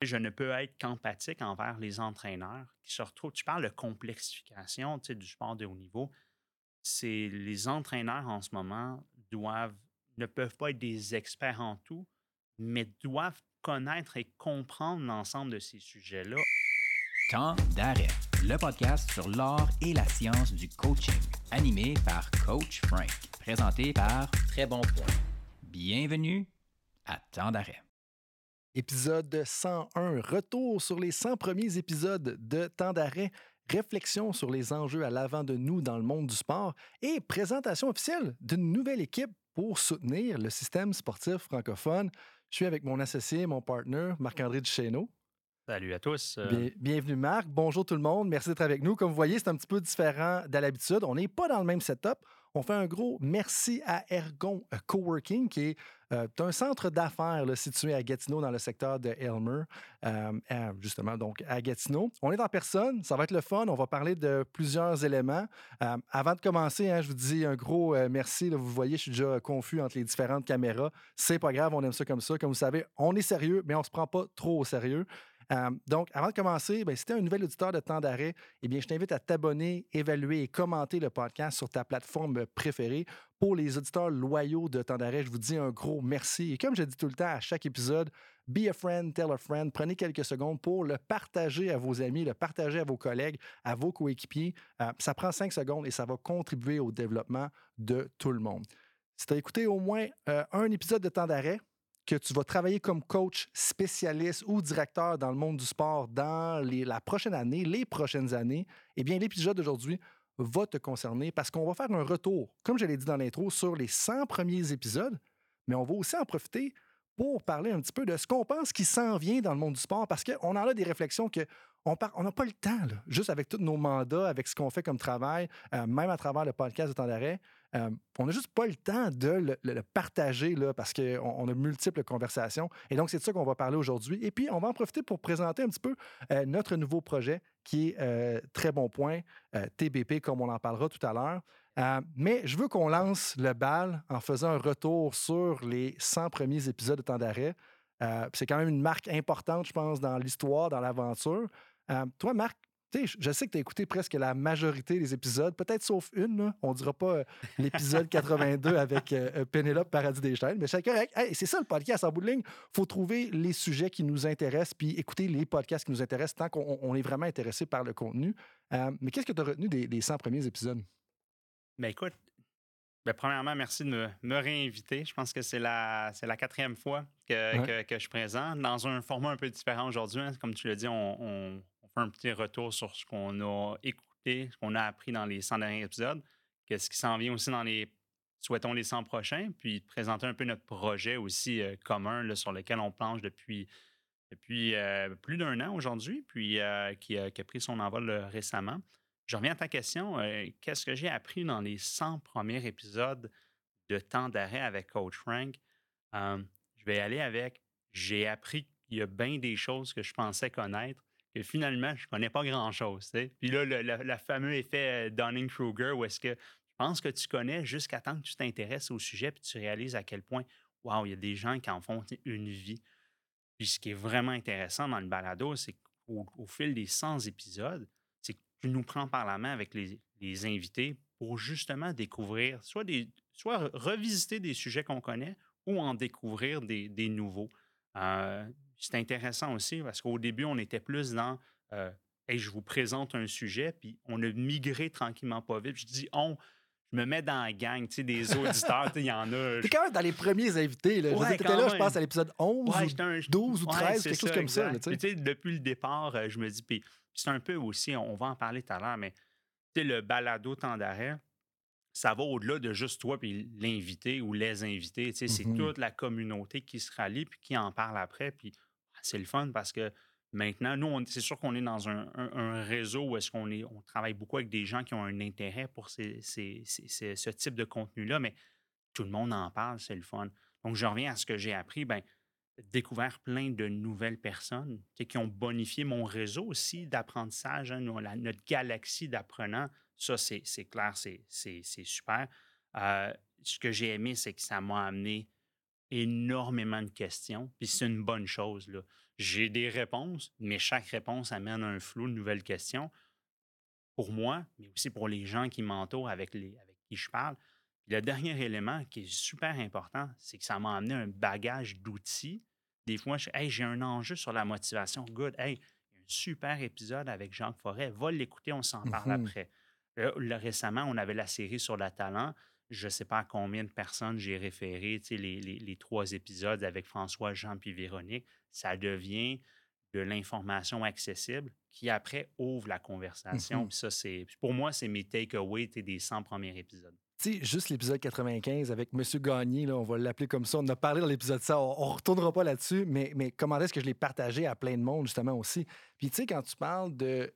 je ne peux être qu'empathique envers les entraîneurs qui se retrouvent. Tu parles de complexification du sport de haut niveau. C'est les entraîneurs en ce moment doivent ne peuvent pas être des experts en tout, mais doivent connaître et comprendre l'ensemble de ces sujets-là. Temps d'arrêt, le podcast sur l'art et la science du coaching, animé par Coach Frank, présenté par Très Bon Point. Bienvenue à Temps d'arrêt. Épisode 101, retour sur les 100 premiers épisodes de Temps d'arrêt, réflexion sur les enjeux à l'avant de nous dans le monde du sport et présentation officielle d'une nouvelle équipe pour soutenir le système sportif francophone. Je suis avec mon associé, mon partner, Marc-André Duchesneau. Salut à tous. Euh. bienvenue Marc. Bonjour tout le monde. Merci d'être avec nous. Comme vous voyez, c'est un petit peu différent de l'habitude. On n'est pas dans le même setup. On fait un gros merci à Ergon Coworking, qui est euh, un centre d'affaires situé à Gatineau, dans le secteur de Elmer, euh, justement, donc à Gatineau. On est en personne, ça va être le fun. On va parler de plusieurs éléments. Euh, avant de commencer, hein, je vous dis un gros merci. vous voyez, je suis déjà confus entre les différentes caméras. C'est pas grave, on aime ça comme ça. Comme vous savez, on est sérieux, mais on se prend pas trop au sérieux. Donc, avant de commencer, ben, si tu es un nouvel auditeur de temps d'arrêt, eh bien, je t'invite à t'abonner, évaluer et commenter le podcast sur ta plateforme préférée. Pour les auditeurs loyaux de temps d'arrêt, je vous dis un gros merci. Et comme je dis tout le temps à chaque épisode, be a friend, tell a friend. Prenez quelques secondes pour le partager à vos amis, le partager à vos collègues, à vos coéquipiers. Ça prend cinq secondes et ça va contribuer au développement de tout le monde. Si tu as écouté au moins un épisode de temps d'arrêt, que tu vas travailler comme coach spécialiste ou directeur dans le monde du sport dans la prochaine année, les prochaines années, eh bien, l'épisode d'aujourd'hui va te concerner parce qu'on va faire un retour, comme je l'ai dit dans l'intro, sur les 100 premiers épisodes, mais on va aussi en profiter pour parler un petit peu de ce qu'on pense qui s'en vient dans le monde du sport parce qu'on en a des réflexions que on n'a pas le temps, juste avec tous nos mandats, avec ce qu'on fait comme travail, euh, même à travers le podcast de temps d'arrêt, euh, on n'a juste pas le temps de le, partager là, parce qu'on on a multiples conversations. Et donc, c'est de ça qu'on va parler aujourd'hui. Et puis, on va en profiter pour présenter un petit peu euh, notre nouveau projet qui est très bon point, TBP, comme on en parlera tout à l'heure. mais je veux qu'on lance le bal en faisant un retour sur les 100 premiers épisodes de temps d'arrêt. c'est quand même une marque importante, je pense, dans l'histoire, dans l'aventure. Euh, toi, Marc, je sais que tu as écouté presque la majorité des épisodes, peut-être sauf une. On ne dira pas euh, l'épisode 82 avec euh, Pénélope Paradis des Chaînes, mais c'est correct. c'est ça le podcast en bout de ligne. Il faut trouver les sujets qui nous intéressent puis écouter les podcasts qui nous intéressent tant qu'on est vraiment intéressé par le contenu. mais qu'est-ce que tu as retenu des, 100 premiers épisodes? Ben écoute, ben, premièrement, merci de me, réinviter. Je pense que c'est la, la quatrième fois que, que, je présente dans un format un peu différent aujourd'hui. Hein. Comme tu l'as dit, on un petit retour sur ce qu'on a écouté, ce qu'on a appris dans les 100 derniers épisodes, qu'est-ce qui s'en vient aussi dans les, souhaitons, les 100 prochains, puis présenter un peu notre projet aussi euh, commun sur lequel on planche depuis, euh, plus d'un an aujourd'hui, puis euh, qui, a, pris son envol récemment. Je reviens à ta question. Qu'est-ce que j'ai appris dans les 100 premiers épisodes de temps d'arrêt avec Coach Frank? je vais aller avec j'ai appris qu'il y a bien des choses que je pensais connaître finalement, je connais pas grand-chose. Puis là, le, fameux effet euh, Dunning-Kruger, où est-ce que tu penses que tu connais jusqu'à temps que tu t'intéresses au sujet puis tu réalises à quel point, waouh, il y a des gens qui en font une vie. Puis ce qui est vraiment intéressant dans le balado, c'est qu'au au fil des 100 épisodes, c'est que tu nous prends par la main avec les, invités pour justement découvrir, soit, des, soit revisiter des sujets qu'on connaît ou en découvrir des, nouveaux. Euh, c'est intéressant aussi parce qu'au début, on était plus dans euh, je vous présente un sujet, puis on a migré tranquillement pas vite. Je dis on, je me mets dans la gang tu sais, des auditeurs, il y en a. T'es quand même dans les premiers invités. Là. Ouais, là, je pense, à l'épisode 11, ou 12 ou 13, quelque chose comme ça. depuis le départ, je me dis, puis c'est un peu aussi, on va en parler tout à l'heure, mais le balado temps d'arrêt, ça va au-delà de juste toi puis l'invité ou les invités. C'est mm-hmm. toute la communauté qui se rallie puis qui en parle après. Puis c'est le fun parce que maintenant, nous, c'est sûr qu'on est dans un, réseau où est-ce qu'on est, on travaille beaucoup avec des gens qui ont un intérêt pour ce type de contenu-là, mais tout le monde en parle, c'est le fun. Donc, je reviens à ce que j'ai appris, ben, découvert plein de nouvelles personnes qui ont bonifié mon réseau aussi d'apprentissage, hein, notre galaxie d'apprenants. Ça, c'est clair, c'est super. Euh, ce que j'ai aimé, c'est que ça m'a amené énormément de questions, puis c'est une bonne chose. Là. J'ai des réponses, mais chaque réponse amène un flou de nouvelles questions pour moi, mais aussi pour les gens qui m'entourent avec, les, avec qui je parle. le dernier élément qui est super important, c'est que ça m'a amené un bagage d'outils. Des fois, je hey, j'ai un enjeu sur la motivation. Good. Hey, un super épisode avec Jacques Forêt. Va l'écouter, on s'en parle mmh après. récemment, on avait la série sur le talent. Je ne sais pas à combien de personnes j'ai référé les, les, les, trois épisodes avec François, Jean puis Véronique. Ça devient de l'information accessible qui après ouvre la conversation. Mmh ça, c'est pour moi, c'est mes takeaways des 100 premiers épisodes. Tu sais, juste l'épisode 95 avec M. Gagné, là, on va l'appeler comme ça. On a parlé dans l'épisode ça, on, ne retournera pas là-dessus, mais, mais comment est-ce que je l'ai partagé à plein de monde, justement, aussi? Puis, tu sais, quand tu parles de.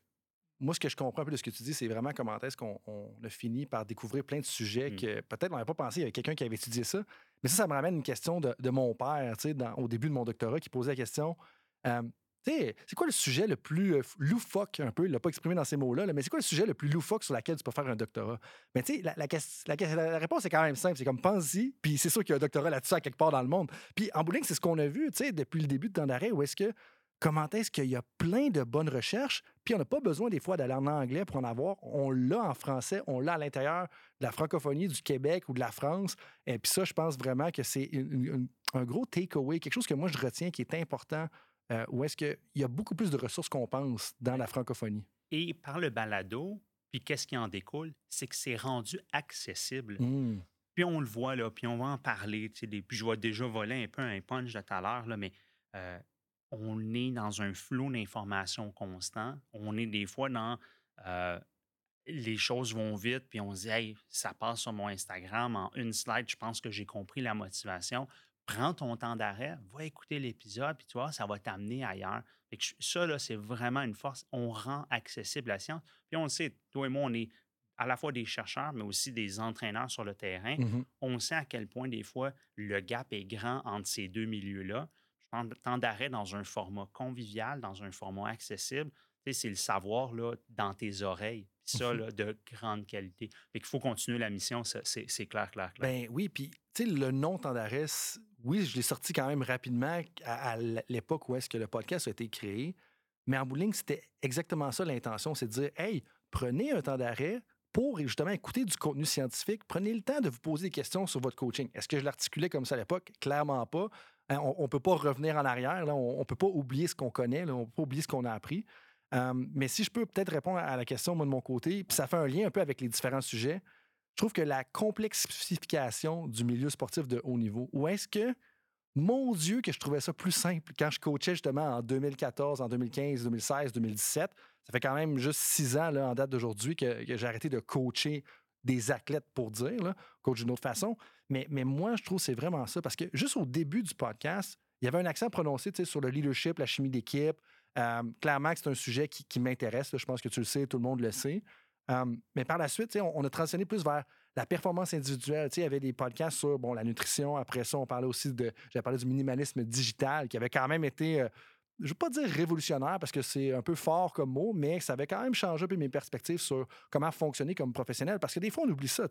Moi, ce que je comprends un peu de ce que tu dis, c'est vraiment comment est-ce qu'on a fini par découvrir plein de sujets mmh. que peut-être on n'avait pas pensé, il y avait quelqu'un qui avait étudié ça. Mais ça, ça me ramène une question de, mon père, tu sais, au début de mon doctorat, qui posait la question. Euh, c'est quoi le sujet le plus euh, loufoque un peu? Il l'a pas exprimé dans ces mots-là, mais c'est quoi le sujet le plus loufoque sur lequel tu peux faire un doctorat? Mais tu sais, la, la, réponse est quand même simple. C'est comme pense-y, puis c'est sûr qu'il y a un doctorat là-dessus à quelque part dans le monde. Puis en bowling, c'est ce qu'on a vu, tu sais, depuis le début de temps d'arrêt, où est-ce que comment est-ce qu'il y a plein de bonnes recherches, puis on n'a pas besoin des fois d'aller en anglais pour en avoir. On l'a en français, on l'a à l'intérieur de la francophonie du Québec ou de la France. Et puis ça, je pense vraiment que c'est un gros takeaway, quelque chose que moi je retiens qui est important euh, ou est-ce qu'il y a beaucoup plus de ressources qu'on pense dans la francophonie? Et par le balado, puis qu'est-ce qui en découle? C'est que c'est rendu accessible. Mmh. Puis on le voit, là, puis on va en parler. Puis je vois déjà voler un peu un punch de tout à l'heure, mais euh, on est dans un flot d'informations constant. On est des fois dans euh, les choses vont vite, puis on se dit, hey, ça passe sur mon Instagram en une slide, je pense que j'ai compris la motivation prends ton temps d'arrêt, va écouter l'épisode, puis tu vois, ça va t'amener ailleurs. ça, là, c'est vraiment une force. On rend accessible la science. Puis on le sait, toi et moi, on est à la fois des chercheurs, mais aussi des entraîneurs sur le terrain. Mmh on sait à quel point, des fois, le gap est grand entre ces deux milieux-là. Temps d'arrêt dans un format convivial, dans un format accessible. c'est le savoir là, dans tes oreilles. Ça, mmh là, de grande qualité. Fait qu'il faut continuer la mission, c'est clair, clair, clair. Ben oui, puis le nom temps d'arrêt, oui, je l'ai sorti quand même rapidement à, l'époque où est-ce que le podcast a été créé. Mais en bowling, c'était exactement ça l'intention, c'est de dire, hey, prenez un temps d'arrêt pour justement écouter du contenu scientifique. Prenez le temps de vous poser des questions sur votre coaching. Est-ce que je l'articulais comme ça à l'époque? Clairement pas. Hein, on ne peut pas revenir en arrière. On ne peut pas oublier ce qu'on connaît. On peut pas oublier ce qu'on a appris. mais si je peux peut-être répondre à la question moi, de mon côté, puis ça fait un lien un peu avec les différents sujets je trouve que la complexification du milieu sportif de haut niveau, ou est-ce que, mon Dieu, que je trouvais ça plus simple quand je coachais justement en 2014, en 2015, 2016, 2017. Ça fait quand même juste six ans en date d'aujourd'hui que, j'ai arrêté de coacher des athlètes pour dire, là, coach d'une autre façon. Mais, mais moi, je trouve que c'est vraiment ça parce que juste au début du podcast, il y avait un accent prononcé sur le leadership, la chimie d'équipe. Euh, clairement c'est un sujet qui, m'intéresse. Je pense que tu le sais, tout le monde le sait mais par la suite, on, a transitionné plus vers la performance individuelle. Il y avait des podcasts sur bon, la nutrition. Après ça, on parlait aussi de. Parlé du minimalisme digital qui avait quand même été. Euh, je ne veux pas dire révolutionnaire parce que c'est un peu fort comme mot, mais ça avait quand même changé mes perspectives sur comment fonctionner comme professionnel. Parce que des fois, on oublie ça.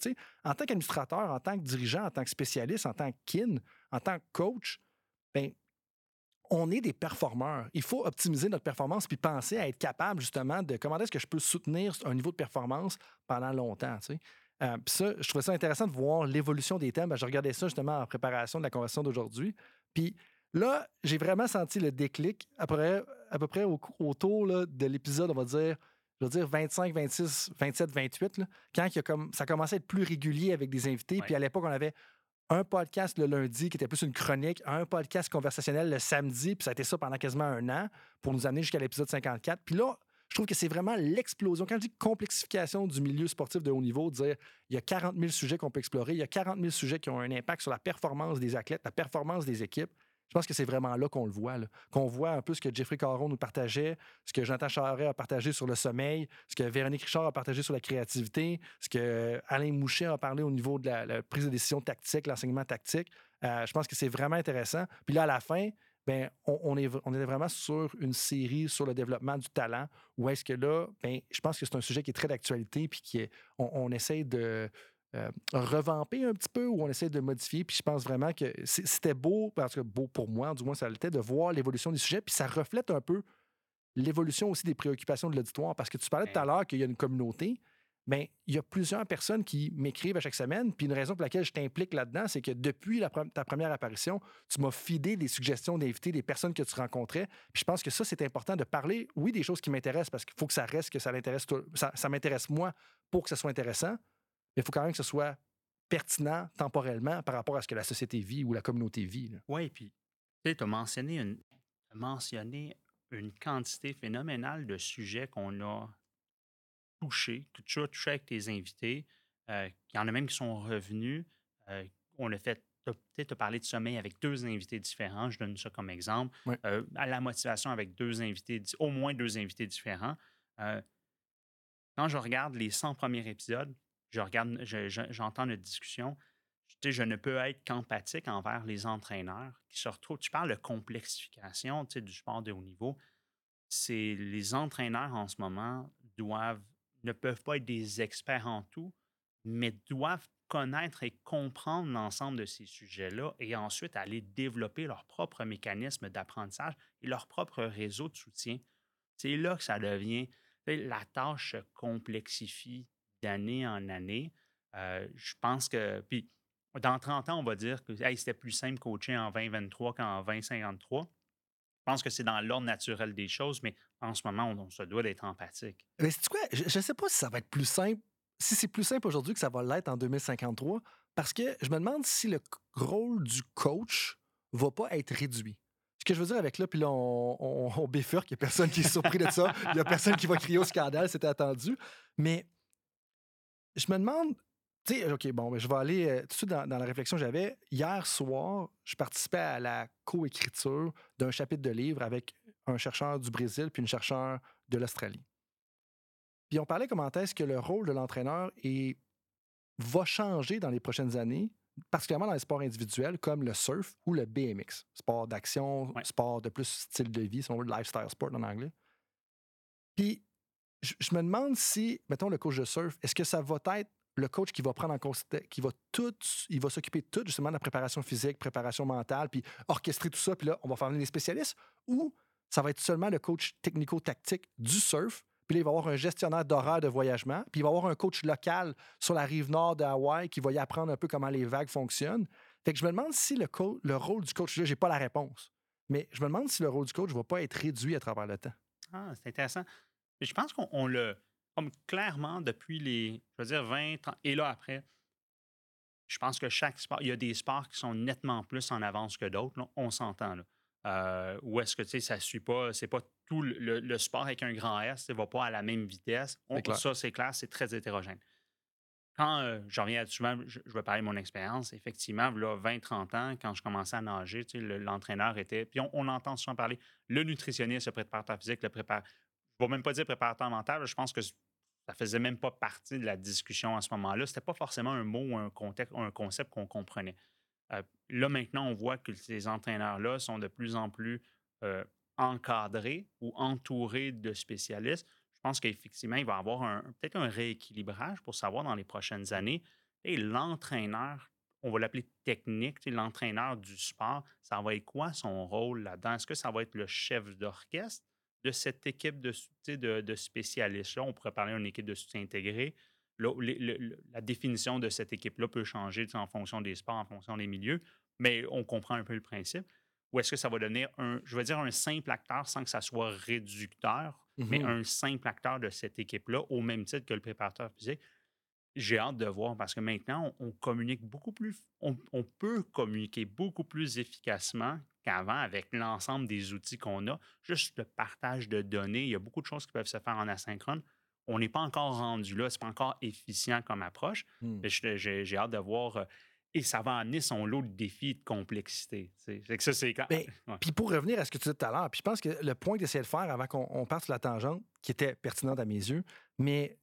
En tant qu'administrateur, en tant que dirigeant, en tant que spécialiste, en tant que kin, en tant que coach, ben, on est des performeurs. Il faut optimiser notre performance puis penser à être capable justement de comment est-ce que je peux soutenir un niveau de performance pendant longtemps. Tu sais. Euh, ça, je trouvais ça intéressant de voir l'évolution des thèmes. Ben, je regardais ça justement en préparation de la conversation d'aujourd'hui. Puis là, j'ai vraiment senti le déclic après, à peu près autour de l'épisode, on va dire, je veux dire 25, 26, 27, 28, quand il a comme, ça commençait à être plus régulier avec des invités. Puis à l'époque, on avait un podcast le lundi qui était plus une chronique, un podcast conversationnel le samedi, puis ça a été ça pendant quasiment un an pour nous amener jusqu'à l'épisode 54. Puis là, je trouve que c'est vraiment l'explosion. Quand je dis complexification du milieu sportif de haut niveau, dire il y a 40 000 sujets qu'on peut explorer, il y a 40 000 sujets qui ont un impact sur la performance des athlètes, la performance des équipes. Je pense que c'est vraiment là qu'on le voit, qu'on voit un peu ce que Jeffrey Caron nous partageait, ce que Jonathan Charret a partagé sur le sommeil, ce que Véronique Richard a partagé sur la créativité, ce que Alain Mouchet a parlé au niveau de la, prise de décision tactique, l'enseignement tactique. Euh, je pense que c'est vraiment intéressant. Puis là, à la fin, ben, on, est, on est vraiment sur une série sur le développement du talent, où est-ce que là, ben, je pense que c'est un sujet qui est très d'actualité, puis qui on, essaie de, revamper un petit peu ou on essaie de modifier. Puis je pense vraiment que c'était beau, parce que beau pour moi, du moins ça l'était, de voir l'évolution des sujets. Puis ça reflète un peu l'évolution aussi des préoccupations de l'auditoire. Parce que tu parlais tout à l'heure qu'il y a une communauté. Bien, il y a plusieurs personnes qui m'écrivent à chaque semaine. Puis une raison pour laquelle je t'implique là-dedans, c'est que depuis ta première apparition, tu m'as fidé des suggestions d'inviter des personnes que tu rencontrais. Puis je pense que ça, c'est important de parler, oui, des choses qui m'intéressent, parce qu'il faut que ça reste, que ça l'intéresse, ça, ça m'intéresse moi pour que ça soit intéressant. Mais il faut quand même que ce soit pertinent temporellement par rapport à ce que la société vit ou la communauté vit. Oui, puis tu as mentionné une, mentionné une quantité phénoménale de sujets qu'on a touchés, que tu as touché avec tes invités. Euh, il y en a même qui sont revenus. Euh, on a fait peut-être parler de sommeil avec deux invités différents, je donne ça comme exemple. Euh, à la motivation avec deux invités, au moins deux invités différents. quand je regarde les 100 premiers épisodes, je regarde, j'entends notre discussion, je ne peux être qu'empathique envers les entraîneurs qui se retrouvent. Tu parles de complexification du sport de haut niveau. C'est les entraîneurs en ce moment doivent ne peuvent pas être des experts en tout, mais doivent connaître et comprendre l'ensemble de ces sujets-là et ensuite aller développer leur propre mécanisme d'apprentissage et leur propre réseau de soutien. C'est là que ça devient, la tâche se complexifie d'année en année. Je pense que, puis dans 30 ans, on va dire que c'était plus simple coacher en 2023 qu'en 2053. Je pense que c'est dans l'ordre naturel des choses, mais en ce moment, on, se doit d'être empathique. Mais c'est quoi? Je ne sais pas si ça va être plus simple, si c'est plus simple aujourd'hui que ça va l'être en 2053, parce que je me demande si le rôle du coach va pas être réduit. Ce que je veux dire avec là, puis là, on, on, bifurque, il n'y a personne qui est surpris de ça, il n'y a personne qui va crier au scandale, c'était attendu. Mais je me demande, tu sais, OK, bon, je vais aller euh, tout de suite dans, la réflexion que j'avais. Hier soir, je participais à la coécriture d'un chapitre de livre avec un chercheur du Brésil puis une chercheure de l'Australie. Puis on parlait comment est-ce que le rôle de l'entraîneur va changer dans les prochaines années, particulièrement dans les sports individuels comme le surf ou le BMX, sport d'action, sport de plus style de vie, si on veut, lifestyle sport en anglais. Puis je, me demande si, mettons, le coach de surf, est-ce que ça va être le coach qui va prendre en considération, qui va tout, il va s'occuper de tout, justement, de la préparation physique, préparation mentale, puis orchestrer tout ça, puis là, on va faire venir des spécialistes, ou ça va être seulement le coach technico-tactique du surf, puis là, il va avoir un gestionnaire d'horaire de voyagement, puis il va avoir un coach local sur la rive nord de Hawaï qui va y apprendre un peu comment les vagues fonctionnent. Fait que je me demande si le, le rôle du coach, là, j'ai pas la réponse, mais je me demande si le rôle du coach ne va pas être réduit à travers le temps. Ah, c'est intéressant je pense qu'on le. Comme clairement, depuis les, je veux dire, 20, 30, et là après, je pense que chaque sport, il y a des sports qui sont nettement plus en avance que d'autres. On s'entend là. Euh, ou est-ce que tu sais, ça ne suit pas, c'est pas tout le, sport avec un grand S, ne va pas à la même vitesse. ça, c'est clair, c'est très hétérogène. Quand euh, je reviens souvent, je, vais parler de mon expérience, effectivement, là, 20-30 ans, quand je commençais à nager, tu sais, l'entraîneur était, puis on, entend souvent parler, le nutritionniste, le préparateur physique, le préparateur même pas dire préparateur mental, je pense que ça faisait même pas partie de la discussion à ce moment-là. C'était pas forcément un mot ou un, contexte, un concept qu'on comprenait. Euh, là, maintenant, on voit que ces entraîneurs-là sont de plus en plus euh, encadrés ou entourés de spécialistes. Je pense qu'effectivement, il va y avoir peut-être un rééquilibrage pour savoir dans les prochaines années. Et l'entraîneur, on va l'appeler technique, l'entraîneur du sport, ça va être quoi son rôle là-dedans? Est-ce que ça va être le chef d'orchestre? De cette équipe de, de, de spécialistes-là. On pourrait parler d'une équipe de soutien intégré. la définition de cette équipe-là peut changer en fonction des sports, en fonction des milieux, mais on comprend un peu le principe. Ou est-ce que ça va devenir un, je veux dire, un simple acteur sans que ça soit réducteur, mais mm-hmm. un simple acteur de cette équipe-là, au même titre que le préparateur physique? J'ai hâte de voir parce que maintenant, on, communique beaucoup plus, on, peut communiquer beaucoup plus efficacement qu'avant avec l'ensemble des outils qu'on a. Juste le partage de données, il y a beaucoup de choses qui peuvent se faire en asynchrone. On n'est pas encore rendu là, c'est pas encore efficient comme approche. Mmh. J'ai hâte de voir. Euh, et ça va amener son lot de défis de complexité. que ça, c'est ben, Puis pour revenir à ce que tu disais tout à l'heure, puis je pense que le point que de faire avant qu'on parte sur la tangente, qui était pertinente à mes yeux, mais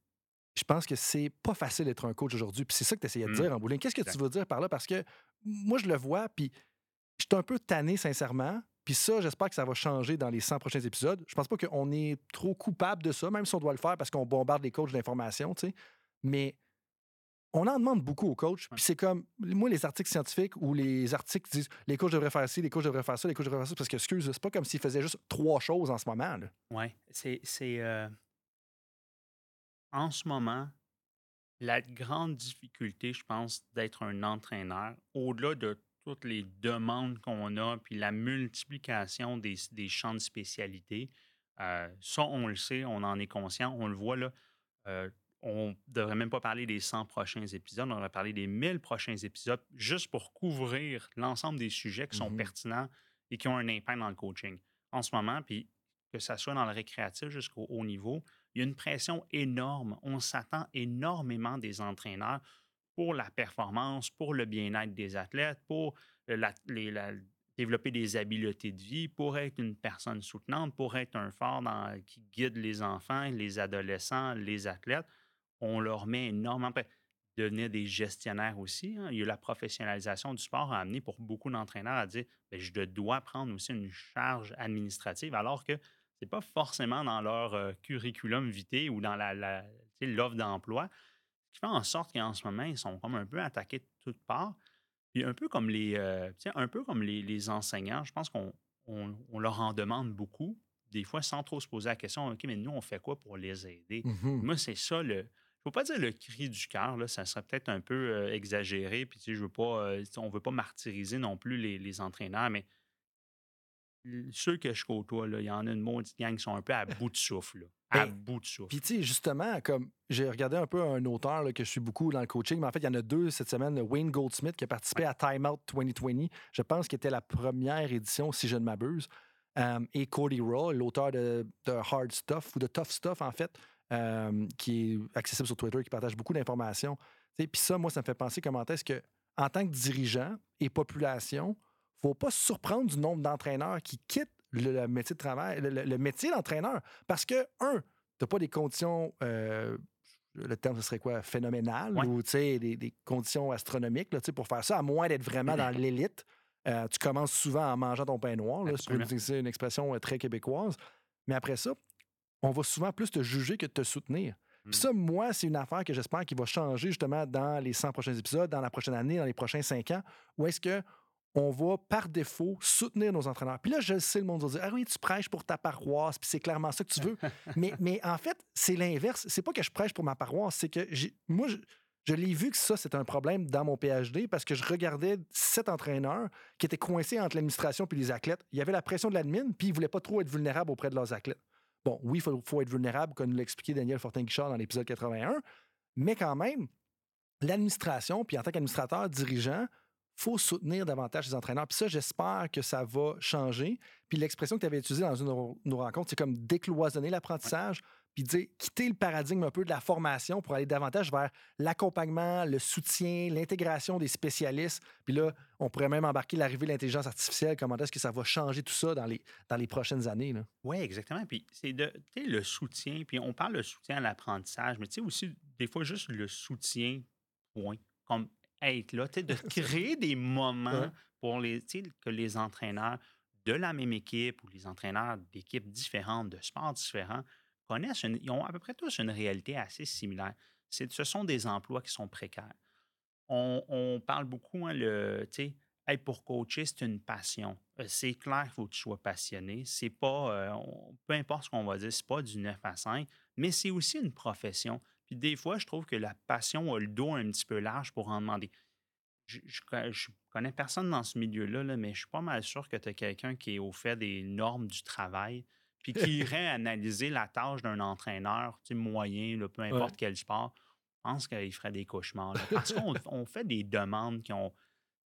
je pense que c'est pas facile d'être un coach aujourd'hui. Puis c'est ça que tu essayais de mmh. dire en bowling. Qu'est-ce que tu veux dire par là? Parce que moi, je le vois, puis je suis un peu tanné, sincèrement. Puis ça, j'espère que ça va changer dans les 100 prochains épisodes. Je pense pas qu'on est trop coupable de ça, même si on doit le faire parce qu'on bombarde les coachs d'informations, tu sais. Mais on en demande beaucoup aux coachs. Puis c'est comme, moi, les articles scientifiques ou les articles disent les coachs devraient faire ci, les coachs devraient faire ça, les coachs devraient faire ça. Parce que, excuse, c'est pas comme s'ils faisaient juste trois choses en ce moment. Oui, c'est. Euh, en ce moment, la grande difficulté, je pense, d'être un entraîneur, au-delà de toutes les demandes qu'on a, puis la multiplication des, champs de spécialité, euh, ça, on le sait, on en est conscient, on le voit là. Euh, on ne devrait même pas parler des 100 prochains épisodes, on devrait parler des 1000 prochains épisodes juste pour couvrir l'ensemble des sujets qui sont mmh pertinents et qui ont un impact dans le coaching. En ce moment, puis que ce soit dans le récréatif jusqu'au haut niveau, il y a une pression énorme. On s'attend énormément des entraîneurs pour la performance, pour le bien-être des athlètes, pour développer des habiletés de vie, pour être une personne soutenante, pour être un phare qui guide les enfants, les adolescents, les athlètes on leur met énormément. Devenir des gestionnaires aussi. Hein. Il y a la professionnalisation du sport à amener pour beaucoup d'entraîneurs à dire ben, je dois prendre aussi une charge administrative, alors que ce n'est pas forcément dans leur euh, curriculum vitae ou dans l'offre d'emploi. Qui fait en sorte qu'en ce moment, ils sont comme un peu attaqués de toutes parts. Puis un peu comme les, euh, un peu comme les, enseignants, je pense qu'on leur en demande beaucoup, des fois sans trop se poser la question OK, mais nous, on fait quoi pour les aider? Mmh Moi, c'est ça le ne faut pas dire le cri du cœur, ça serait peut-être un peu euh, exagéré. Puis, je veux pas, euh, on ne veut pas martyriser non plus les, entraîneurs, mais ceux que je côtoie, il y en a une maudite gang qui sont un peu à bout de souffle. À ben, bout de souffle. Puis, tu sais, justement, comme j'ai regardé un peu un auteur que je suis beaucoup dans le coaching, mais en fait, il y en a deux cette semaine. Wayne Goldsmith qui a participé à Time Out 2020. Je pense qu'il était la première édition, si je ne m'abuse. Euh, et Cody Raw, l'auteur de, de, Hard Stuff ou de Tough Stuff, en fait, euh, qui est accessible sur Twitter, qui partage beaucoup d'informations. Puis ça, moi, ça me fait penser comment est-ce que, en tant que dirigeant et population, il ne faut pas se surprendre du nombre d'entraîneurs qui quittent le, métier de travail, le, métier d'entraîneur. Parce que, un, tu n'as pas des conditions, euh, le terme, ce serait quoi, phénoménal, ou des, des conditions astronomiques là, pour faire ça, à moins d'être vraiment dans l'élite. Euh, tu commences souvent en mangeant ton pain noir, c'est une expression très québécoise. Mais après ça, on va souvent plus te juger que de te soutenir. Puis hmm. ça, moi, c'est une affaire que j'espère qu'il va changer justement dans les 100 prochains épisodes, dans la prochaine année, dans les prochains 5 ans, où est-ce que on va par défaut soutenir nos entraîneurs. Puis là, je sais, le monde va dire Ah oui, tu prêches pour ta paroisse, puis c'est clairement ça que tu veux. mais, mais en fait, c'est l'inverse. C'est pas que je prêche pour ma paroisse, c'est que moi, je, je l'ai vu que ça, c'est un problème dans mon PhD parce que je regardais sept entraîneurs qui étaient coincés entre l'administration et les athlètes. Il y avait la pression de l'admin, puis ils ne voulaient pas trop être vulnérables auprès de leurs athlètes. Bon, oui, il faut, être vulnérable, comme nous l'a expliqué Daniel Fortin-Guichard dans l'épisode 81, mais quand même, l'administration, puis en tant qu'administrateur, dirigeant, faut soutenir davantage les entraîneurs. Puis ça, j'espère que ça va changer. Puis l'expression que tu avais utilisée dans une de nos rencontres, c'est comme décloisonner l'apprentissage puis dire, quitter le paradigme un peu de la formation pour aller davantage vers l'accompagnement, le soutien, l'intégration des spécialistes. Puis là, on pourrait même embarquer l'arrivée de l'intelligence artificielle. Comment est-ce que ça va changer tout ça dans les, dans les prochaines années? Oui, exactement. Puis c'est de, le soutien. Puis on parle de soutien à l'apprentissage, mais tu sais aussi, des fois, juste le soutien, point. Comme être là, de créer des moments pour les, que les entraîneurs de la même équipe ou les entraîneurs d'équipes différentes, de sports différents, connaissent, ils ont à peu près tous une réalité assez similaire. Ce sont des emplois qui sont précaires. On, parle beaucoup, hein, le, être pour coacher, c'est une passion. Euh, c'est clair qu'il faut que tu sois passionné. C'est pas, euh, peu importe ce qu'on va dire, c'est pas du 9 à 5, mais c'est aussi une profession. Puis des fois, je trouve que la passion a le dos un petit peu large pour en demander. Je, je, connais personne dans ce milieu-là, là, mais je suis pas mal sûr que tu as quelqu'un qui est au fait des normes du travail, puis qui irait analyser la tâche d'un entraîneur moyen, peu importe quel sport, je pense qu'il ferait des cauchemars. parce qu'on fait des demandes qui, ont,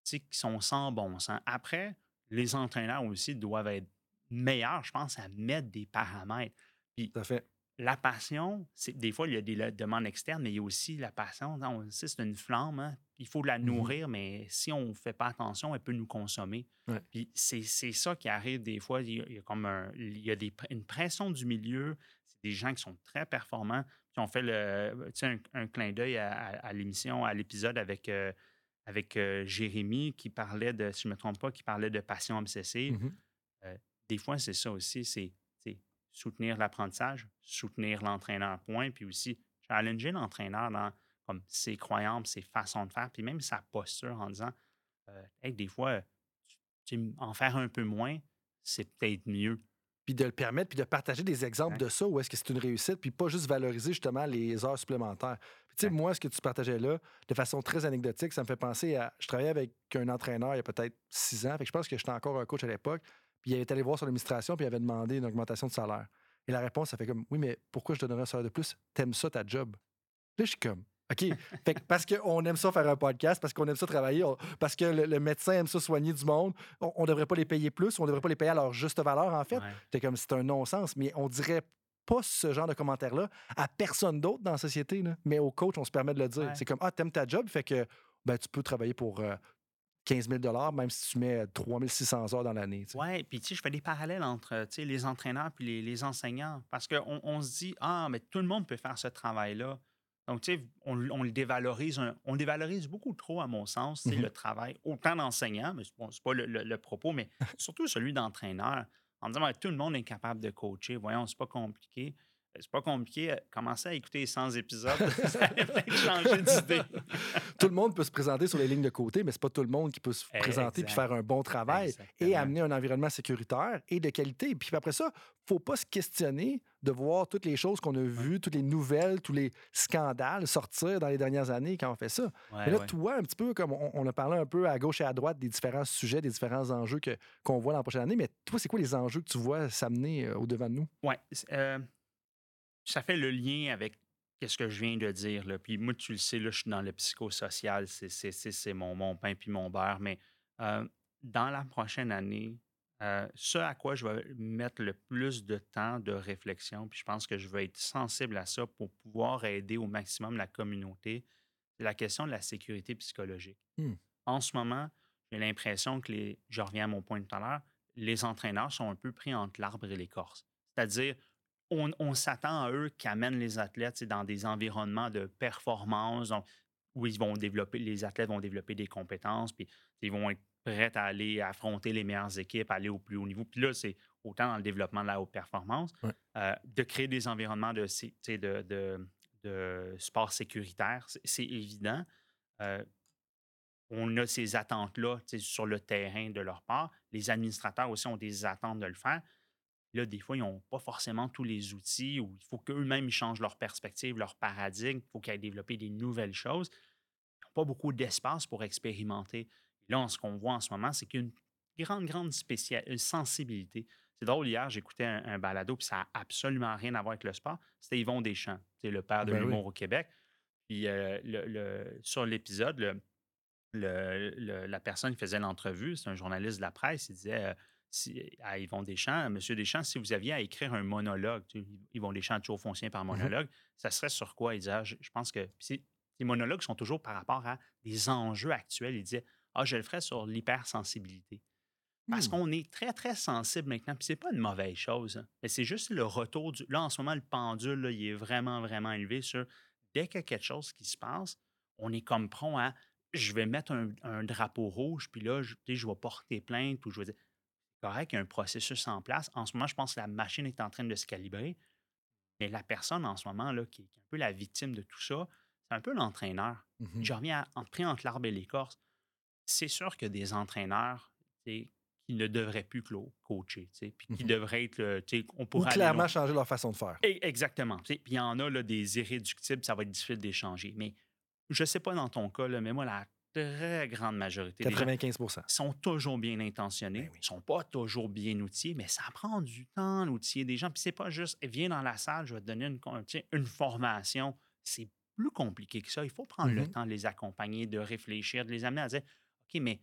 qui sont sans bon sens. Après, les entraîneurs aussi doivent être meilleurs, je pense, à mettre des paramètres. Puis, Tout à fait la passion, c'est des fois, il y a des demandes externes, mais il y a aussi la passion. c'est une flamme. Hein, il faut la mmh nourrir, mais si on ne fait pas attention, elle peut nous consommer. Puis c'est ça qui arrive des fois. Il y a, comme il y a une pression du milieu. C'est des gens qui sont très performants, qui ont fait le, un, clin d'œil à, l'émission, à l'épisode avec, euh, avec euh, Jérémy qui parlait de, si je ne me trompe pas, qui parlait de passion obsessive. Mmh euh, des fois, c'est ça aussi. C'est soutenir l'apprentissage, soutenir l'entraîneur, point, puis aussi challenger l'entraîneur dans comme ses croyances, ses façons de faire, puis même sa posture en disant euh, des fois, en faire un peu moins, c'est peut-être mieux. Puis de le permettre, puis de partager des exemples de ça, où est-ce que c'est une réussite, puis pas juste valoriser justement les heures supplémentaires. tu sais, moi, ce que tu partageais là, de façon très anecdotique, ça me fait penser à. Je travaillais avec un entraîneur il y a peut-être six ans, fait que je pense que j'étais encore un coach à l'époque, puis il était allé voir son administration, puis il avait demandé une augmentation de salaire. Et la réponse, ça fait comme Oui, mais pourquoi je te donnerais un salaire de plus? T'aimes ça ta job? Là, je suis comme OK. Fait que parce qu'on aime ça faire un podcast, parce qu'on aime ça travailler, parce que le, médecin aime ça soigner du monde, on ne devrait pas les payer plus, on ne devrait pas les payer à leur juste valeur, en fait. C'est comme c'est un non-sens. Mais on dirait pas ce genre de commentaire-là à personne d'autre dans la société. Mais au coach, on se permet de le dire. C'est comme Ah, t'aimes ta job, fait que ben, tu peux travailler pour. 15 euh, 000 même si tu mets 3 600 heures dans l'année. Oui, puis tu sais, je fais des parallèles entre les entraîneurs et les, les, enseignants parce qu'on on se dit, ah, mais tout le monde peut faire ce travail-là. Donc, tu sais, on, le dévalorise, on dévalorise beaucoup trop, à mon sens, c'est mmh le travail, autant d'enseignants, mais ce n'est pas le, propos, mais surtout celui d'entraîneur, en disant, tout le monde est capable de coacher. Voyons, c'est pas compliqué. C'est pas compliqué. Euh, commencez à écouter les 100 épisodes, vous allez peut-être changer d'idée. tout le monde peut se présenter sur les lignes de côté, mais c'est pas tout le monde qui peut se présenter et faire un bon travail et amener un environnement sécuritaire et de qualité. Puis après ça, faut pas se questionner de voir toutes les choses qu'on a vues, toutes les nouvelles, tous les scandales sortir dans les dernières années quand on fait ça. mais là, toi, un petit peu comme on, a parlé un peu à gauche et à droite des différents sujets, des différents enjeux qu'on voit dans la prochaine année, mais toi, c'est quoi les enjeux que tu vois s'amener euh, au-devant de nous? Oui. Euh, ça fait le lien avec ce que je viens de dire. Là. Puis moi, tu le sais, là, je suis dans le psychosocial, c'est mon, mon pain puis mon beurre. Mais euh, dans la prochaine année, euh, ce à quoi je vais mettre le plus de temps de réflexion, puis je pense que je vais être sensible à ça pour pouvoir aider au maximum la communauté, c'est la question de la sécurité psychologique. Mmh. En ce moment, j'ai l'impression que les, je reviens à mon point de tout à l'heure, les entraîneurs sont un peu pris entre l'arbre et l'écorce. C'est-à-dire, on, s'attend à eux qui amènent les athlètes dans des environnements de performance où ils vont développer, les athlètes vont développer des compétences, puis ils vont être prêts à aller affronter les meilleures équipes, aller au plus haut niveau. Puis là, c'est autant dans le développement de la haute performance, euh, de créer des environnements de, de, sport sécuritaire, c'est évident. Euh, on a ces attentes-là sur le terrain de leur part. Les administrateurs aussi ont des attentes de le faire. Là, des fois, ils n'ont pas forcément tous les outils ou il faut qu'eux-mêmes changent leur perspective, leur paradigme. Il faut qu'ils aient développé des nouvelles choses. Ils n'ont pas beaucoup d'espace pour expérimenter. Et là, ce qu'on voit en ce moment, c'est qu'il y a une grande, grande spéciale, sensibilité. C'est drôle, hier, j'écoutais un, balado, puis ça n'a absolument rien à voir avec le sport. C'était Yvon Deschamps, c'est le père de ben l'humour au Québec. Puis euh, le, sur l'épisode, la personne qui faisait l'entrevue, c'est un journaliste de la presse, il disait euh, si, à Yvon Deschamps, Monsieur Deschamps, si vous aviez à écrire un monologue, Yvon Deschamps, toujours foncien par mmh monologue, ça serait sur quoi? Il disait, ah, je, pense que ces monologues sont toujours par rapport à des enjeux actuels. Il disait, ah, je le ferais sur l'hypersensibilité. Parce mmh. qu'on est très, très sensible maintenant. Puis c'est pas une mauvaise chose. Hein, mais c'est juste le retour du. Là, en ce moment, le pendule, il est vraiment, vraiment élevé sur dès qu'il y a quelque chose qui se passe, on est comme prompt à je vais mettre un, drapeau rouge, puis là, je, je vais porter plainte ou je vais dire correct, il y a un processus en place. En ce moment, je pense que la machine est en train de se calibrer. Mais la personne en ce moment, là, qui, est un peu la victime de tout ça, c'est un peu l'entraîneur. Mmh je reviens en pris entre l'arbre et l'écorce. C'est sûr que des entraîneurs qui ne devraient plus coacher, puis qui mmh devraient être. On pourrait Ou clairement changer leur façon de faire. E, exactement. Puis il y en a là, des irréductibles, ça va être difficile d'échanger. Mais je ne sais pas dans ton cas, là, mais moi, la très grande majorité 95% sont toujours bien intentionnés, ne ben sont pas toujours bien outillés, mais ça prend du temps d'outiller des gens. Puis c'est pas juste, viens dans la salle, je vais te donner une, une formation. C'est plus compliqué que ça. Il faut prendre le mm-hmm. temps de les accompagner, de réfléchir, de les amener à dire, OK, mais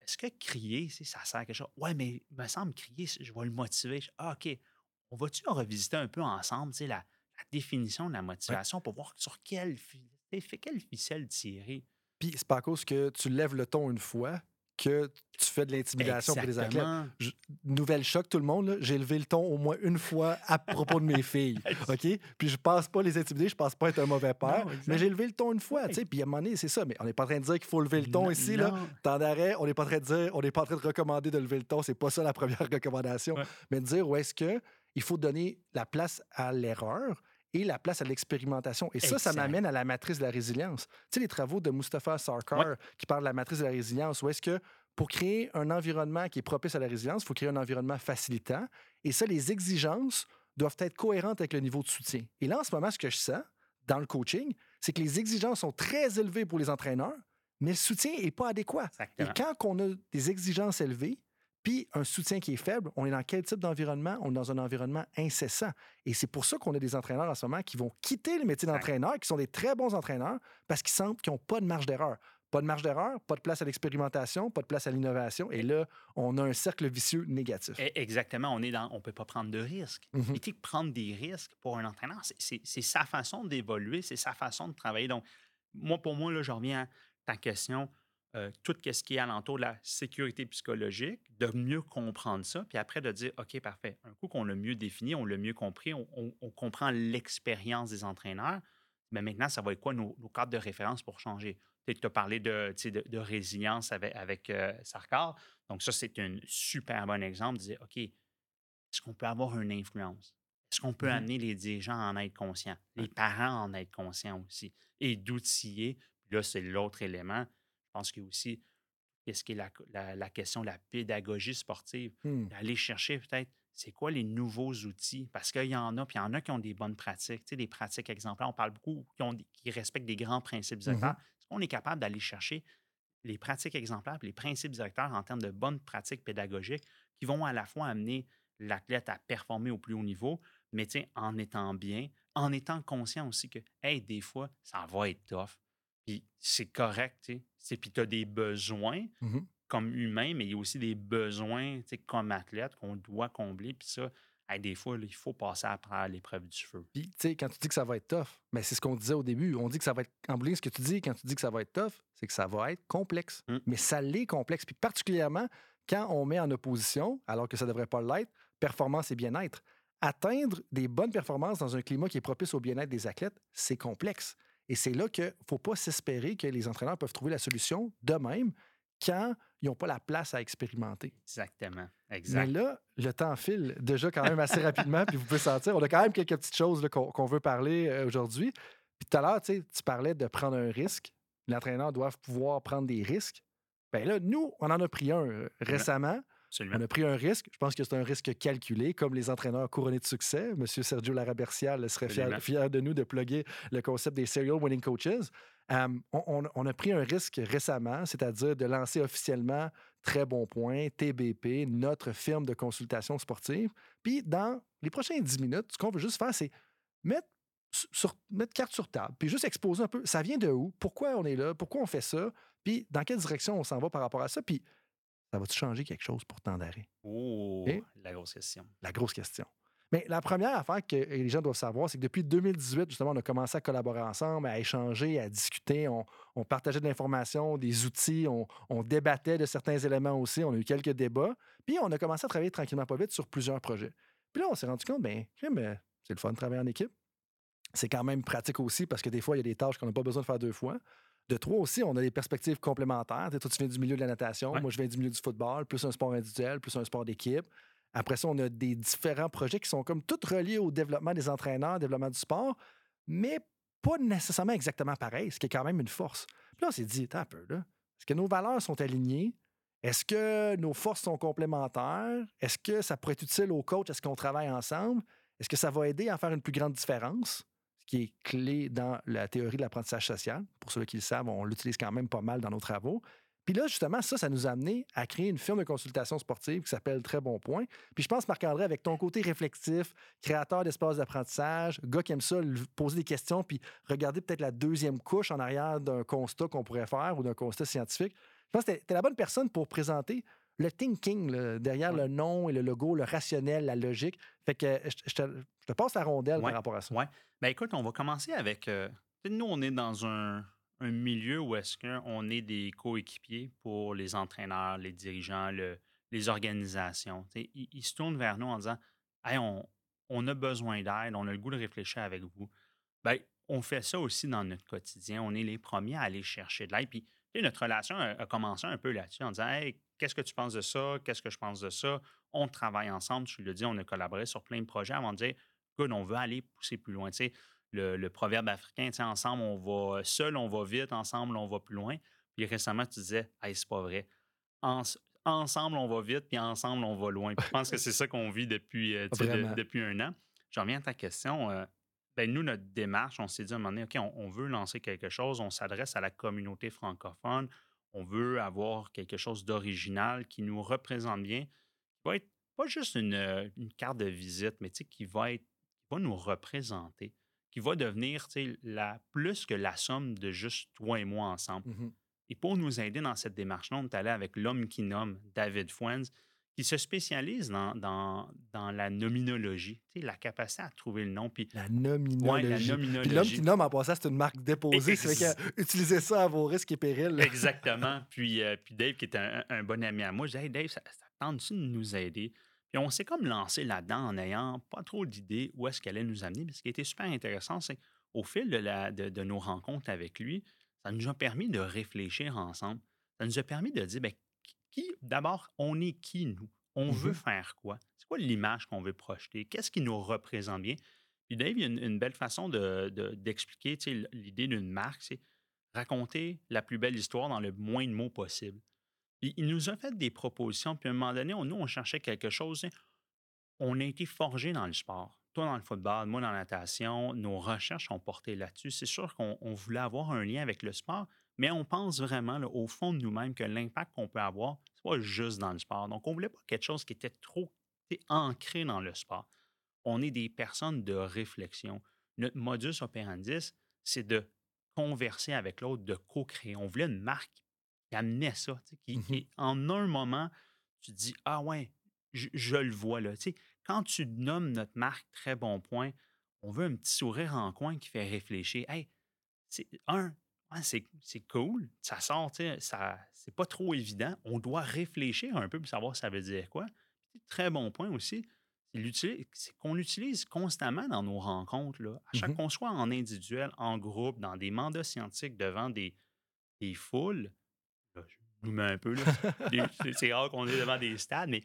est-ce que crier, ça sert à quelque chose? Ouais, mais il me semble crier, je vais le motiver. Ah, OK, on va-tu revisiter un peu ensemble la, la définition de la motivation pour voir sur quelle, quelle ficelle tirer? Puis c'est pas à cause que tu lèves le ton une fois que tu fais de l'intimidation pour les athlètes. nouvelle choc, tout le monde, j'ai levé le ton au moins une fois à propos de mes filles. OK? Puis je passe pas les intimider, je passe pas être un mauvais père, mais j'ai levé le ton une fois. sais Puis à un moment donné, c'est ça. Mais on n'est pas en train de dire qu'il faut lever le ton ici. Là. Temps d'arrêt, on n'est pas en train de dire, on n'est pas en train de recommander de lever le ton. C'est pas ça la première recommandation. Mais de dire où est-ce que il faut donner la place à l'erreur et la place à l'expérimentation. Et ça, ça m'amène à la matrice de la résilience. Tu sais, les travaux de Mustafa Sarkar qui parlent de la matrice de la résilience, où est-ce que pour créer un environnement qui est propice à la résilience, il faut créer un environnement facilitant. Et ça, les exigences doivent être cohérentes avec le niveau de soutien. Et là, en ce moment, ce que je sens dans le coaching, c'est que les exigences sont très élevées pour les entraîneurs, mais le soutien n'est pas adéquat. Et quand on a des exigences élevées, puis un soutien qui est faible, on est dans quel type d'environnement? On est dans un environnement incessant. Et c'est pour ça qu'on a des entraîneurs en ce moment qui vont quitter le métier d'entraîneur, qui sont des très bons entraîneurs, parce qu'ils sentent qu'ils n'ont pas de marge d'erreur. Pas de marge d'erreur, pas de place à l'expérimentation, pas de place à l'innovation. Et là, on a un cercle vicieux négatif. E, exactement. On est dans, on peut pas prendre de risques. Mm prendre des risques pour un entraîneur, c'est sa façon d'évoluer, c'est sa façon de travailler. Donc, moi, pour moi, là, je reviens à ta question. Euh, tout ce qui est alentour de la sécurité psychologique, de mieux comprendre ça, puis après de dire, OK, parfait, un coup qu'on l'a mieux défini, on l'a mieux compris, on, comprend l'expérience des entraîneurs, mais maintenant, ça va être quoi nos, cadres de référence pour changer? Tu as parlé de, de, résilience avec, avec euh, Sarkar. Donc, ça, c'est un super bon exemple de dire, OK, est-ce qu'on peut avoir une influence? Est-ce qu'on peut mmh amener les dirigeants à en être conscients, les parents à en être conscients aussi, et d'outiller? Là, c'est l'autre élément pense qu'il y a aussi qu'est-ce qui est la, question de la pédagogie sportive, mmh. d'aller chercher peut-être c'est quoi les nouveaux outils, parce qu'il y en a, puis il y en a qui ont des bonnes pratiques, tu sais, des pratiques exemplaires. On parle beaucoup qui, ont, qui respectent des grands principes mmh directeurs. Est-ce qu'on est capable d'aller chercher les pratiques exemplaires, les principes directeurs en termes de bonnes pratiques pédagogiques qui vont à la fois amener l'athlète à performer au plus haut niveau, mais en étant bien, en étant conscient aussi que, hey, des fois, ça va être tough. Puis c'est correct, tu sais. Puis tu as des besoins mmh comme humain, mais il y a aussi des besoins, tu sais, comme athlète qu'on doit combler. Puis ça, des fois, il faut passer après l'épreuve du feu. Puis, tu sais, quand tu dis que ça va être tough, mais c'est ce qu'on disait au début. On dit que ça va être. En ce que tu dis quand tu dis que ça va être tough, c'est que ça va être complexe. Mmh. Mais ça l'est complexe. Puis, particulièrement quand on met en opposition, alors que ça ne devrait pas l'être, performance et bien-être. Atteindre des bonnes performances dans un climat qui est propice au bien-être des athlètes, c'est complexe. Et c'est là qu'il ne faut pas s'espérer que les entraîneurs peuvent trouver la solution de même quand ils n'ont pas la place à expérimenter. Exactement. Exact. Mais là, le temps file déjà quand même assez rapidement, puis vous pouvez sentir, on a quand même quelques petites choses qu'on veut parler euh, aujourd'hui. Puis tout à l'heure, tu parlais de prendre un risque. L'entraîneur doit pouvoir prendre des risques. Bien là, nous, on en a pris un euh, On a pris un risque. Je pense que c'est un risque calculé, comme les entraîneurs couronnés de succès. Monsieur Sergio Larabercial serait fier, de nous de plugger le concept des serial winning coaches. on, a pris un risque récemment, c'est-à-dire de lancer officiellement Très Bon Point, TBP, notre firme de consultation sportive. Puis, dans les prochaines 10 minutes, ce qu'on veut juste faire, c'est mettre, mettre carte sur table, puis juste exposer un peu ça vient de où, pourquoi on est là, pourquoi on fait ça, puis dans quelle direction on s'en va par rapport à ça. Puis, ça va-tu changer quelque chose pour tant? Oh, la grosse question. La grosse question. Mais la première affaire que les gens doivent savoir, c'est que depuis 2018, justement, on a commencé à collaborer ensemble, à échanger, à discuter. On, partageait de l'information, des outils, on, débattait de certains éléments aussi. On a eu quelques débats. Puis on a commencé à travailler tranquillement pas vite sur plusieurs projets. Puis là, on s'est rendu compte, bien, c'est le fun de travailler en équipe. C'est quand même pratique aussi parce que des fois, il y a des tâches qu'on n'a pas besoin de faire deux fois. De trois aussi, on a des perspectives complémentaires. toi, tu viens du milieu de la natation, moi, je viens du milieu du football, plus un sport individuel, plus un sport d'équipe. Après ça, on a des différents projets qui sont comme tous reliés au développement des entraîneurs, développement du sport, mais pas nécessairement exactement pareil, ce qui est quand même une force. Puis là, on s'est dit, un peu, là. Est-ce que nos valeurs sont alignées? Est-ce que nos forces sont complémentaires? Est-ce que ça pourrait être utile au coach? Est-ce qu'on travaille ensemble? Est-ce que ça va aider à faire une plus grande différence? Qui est clé dans la théorie de l'apprentissage social. Pour ceux qui le savent, on l'utilise quand même pas mal dans nos travaux. Puis là, justement, ça, ça nous a amené à créer une firme de consultation sportive qui s'appelle Très Bon Point. Puis je pense, Marc-André, avec ton côté réflexif, créateur d'espaces d'apprentissage, gars qui aime ça, poser des questions, puis regarder peut-être la deuxième couche en arrière d'un constat qu'on pourrait faire ou d'un constat scientifique, je pense que tu es la bonne personne pour présenter le thinking derrière le nom et le logo, le rationnel, la logique. Fait que je, te, passe la rondelle par rapport à ça. Oui. Ben écoute, on va commencer avec. Euh, nous, on est dans un, milieu où est-ce qu'on est des coéquipiers pour les entraîneurs, les dirigeants, les organisations. Ils, se tournent vers nous en disant Hey, on, on a besoin d'aide, on a le goût de réfléchir avec vous. Bien, on fait ça aussi dans notre quotidien. On est les premiers à aller chercher de l'aide. Puis, notre relation a, a commencé un peu là-dessus en disant Hey, Qu'est-ce que tu penses de ça? Qu'est-ce que je pense de ça? On travaille ensemble. Tu le dis, on a collaboré sur plein de projets avant de dire good, on veut aller pousser plus loin. Tu sais, le, proverbe africain, tu sais, ensemble, on va, seul, on va vite, ensemble, on va plus loin. Puis récemment, tu disais, hey, c'est pas vrai. ensemble, on va vite, puis ensemble, on va loin. je pense que c'est ça qu'on vit depuis, euh, depuis un an. Je reviens à ta question. Euh, ben, nous, notre démarche, on s'est dit à un moment donné, OK, on, veut lancer quelque chose, on s'adresse à la communauté francophone, on veut avoir quelque chose d'original qui nous représente bien, qui va être pas juste une, euh, carte de visite, mais qui va, être, va nous représenter, qui va devenir la, plus que la somme de juste toi et moi ensemble. Mmh et pour nous aider dans cette démarche-là, on est allé avec l'homme qui nomme, David Fuentes, qui se spécialise dans, dans, dans la nominologie, la capacité à trouver le nom. Puis, la nominologie. Puis l'homme qui nomme, en passant, c'est une marque déposée. C'est utilisez ça à vos risques et périls. Exactement. puis, euh, puis Dave, qui est un, bon ami à moi, je dis Hey Dave, ça, tente-tu de nous aider? Puis on s'est comme lancé là-dedans en n'ayant pas trop d'idées où est-ce qu'elle allait nous amener. Mais ce qui était super intéressant, c'est au fil de, la, de, de, nos rencontres avec lui, ça nous a permis de réfléchir ensemble. Ça nous a permis de dire, bien, d'abord, on est qui, nous? On veut mmh faire quoi? C'est quoi l'image qu'on veut projeter? Qu'est-ce qui nous représente bien? Puis Dave, il y a une, belle façon d'expliquer de, l'idée d'une marque, c'est raconter la plus belle histoire dans le moins de mots possible. Il nous a fait des propositions, puis à un moment donné, nous, on cherchait quelque chose. On a été forgé dans le sport. Toi dans le football, moi dans la natation, nos recherches ont porté là-dessus. C'est sûr qu'on voulait avoir un lien avec le sport, mais on pense vraiment au fond de nous-mêmes que l'impact qu'on peut avoir, ce pas juste dans le sport. Donc, on ne voulait pas quelque chose qui était trop ancré dans le sport. On est des personnes de réflexion. Notre modus operandi, c'est de converser avec l'autre, de co-créer. On voulait une marque qui amenait ça, qui, mmh en un moment, tu dis Ah ouais, je, le vois là. quand tu nommes notre marque très bon point, on veut un petit sourire en coin qui fait réfléchir. Hey, c'est un, c'est cool, ça sort, ça, c'est pas trop évident. On doit réfléchir un peu pour savoir ça veut dire quoi. Très bon point aussi, c'est qu'on l'utilise constamment dans nos rencontres. Là. À chaque mmh qu'on soit en individuel, en groupe, dans des mandats scientifiques devant des, des foules, un peu, c'est rare qu'on est devant des stades, mais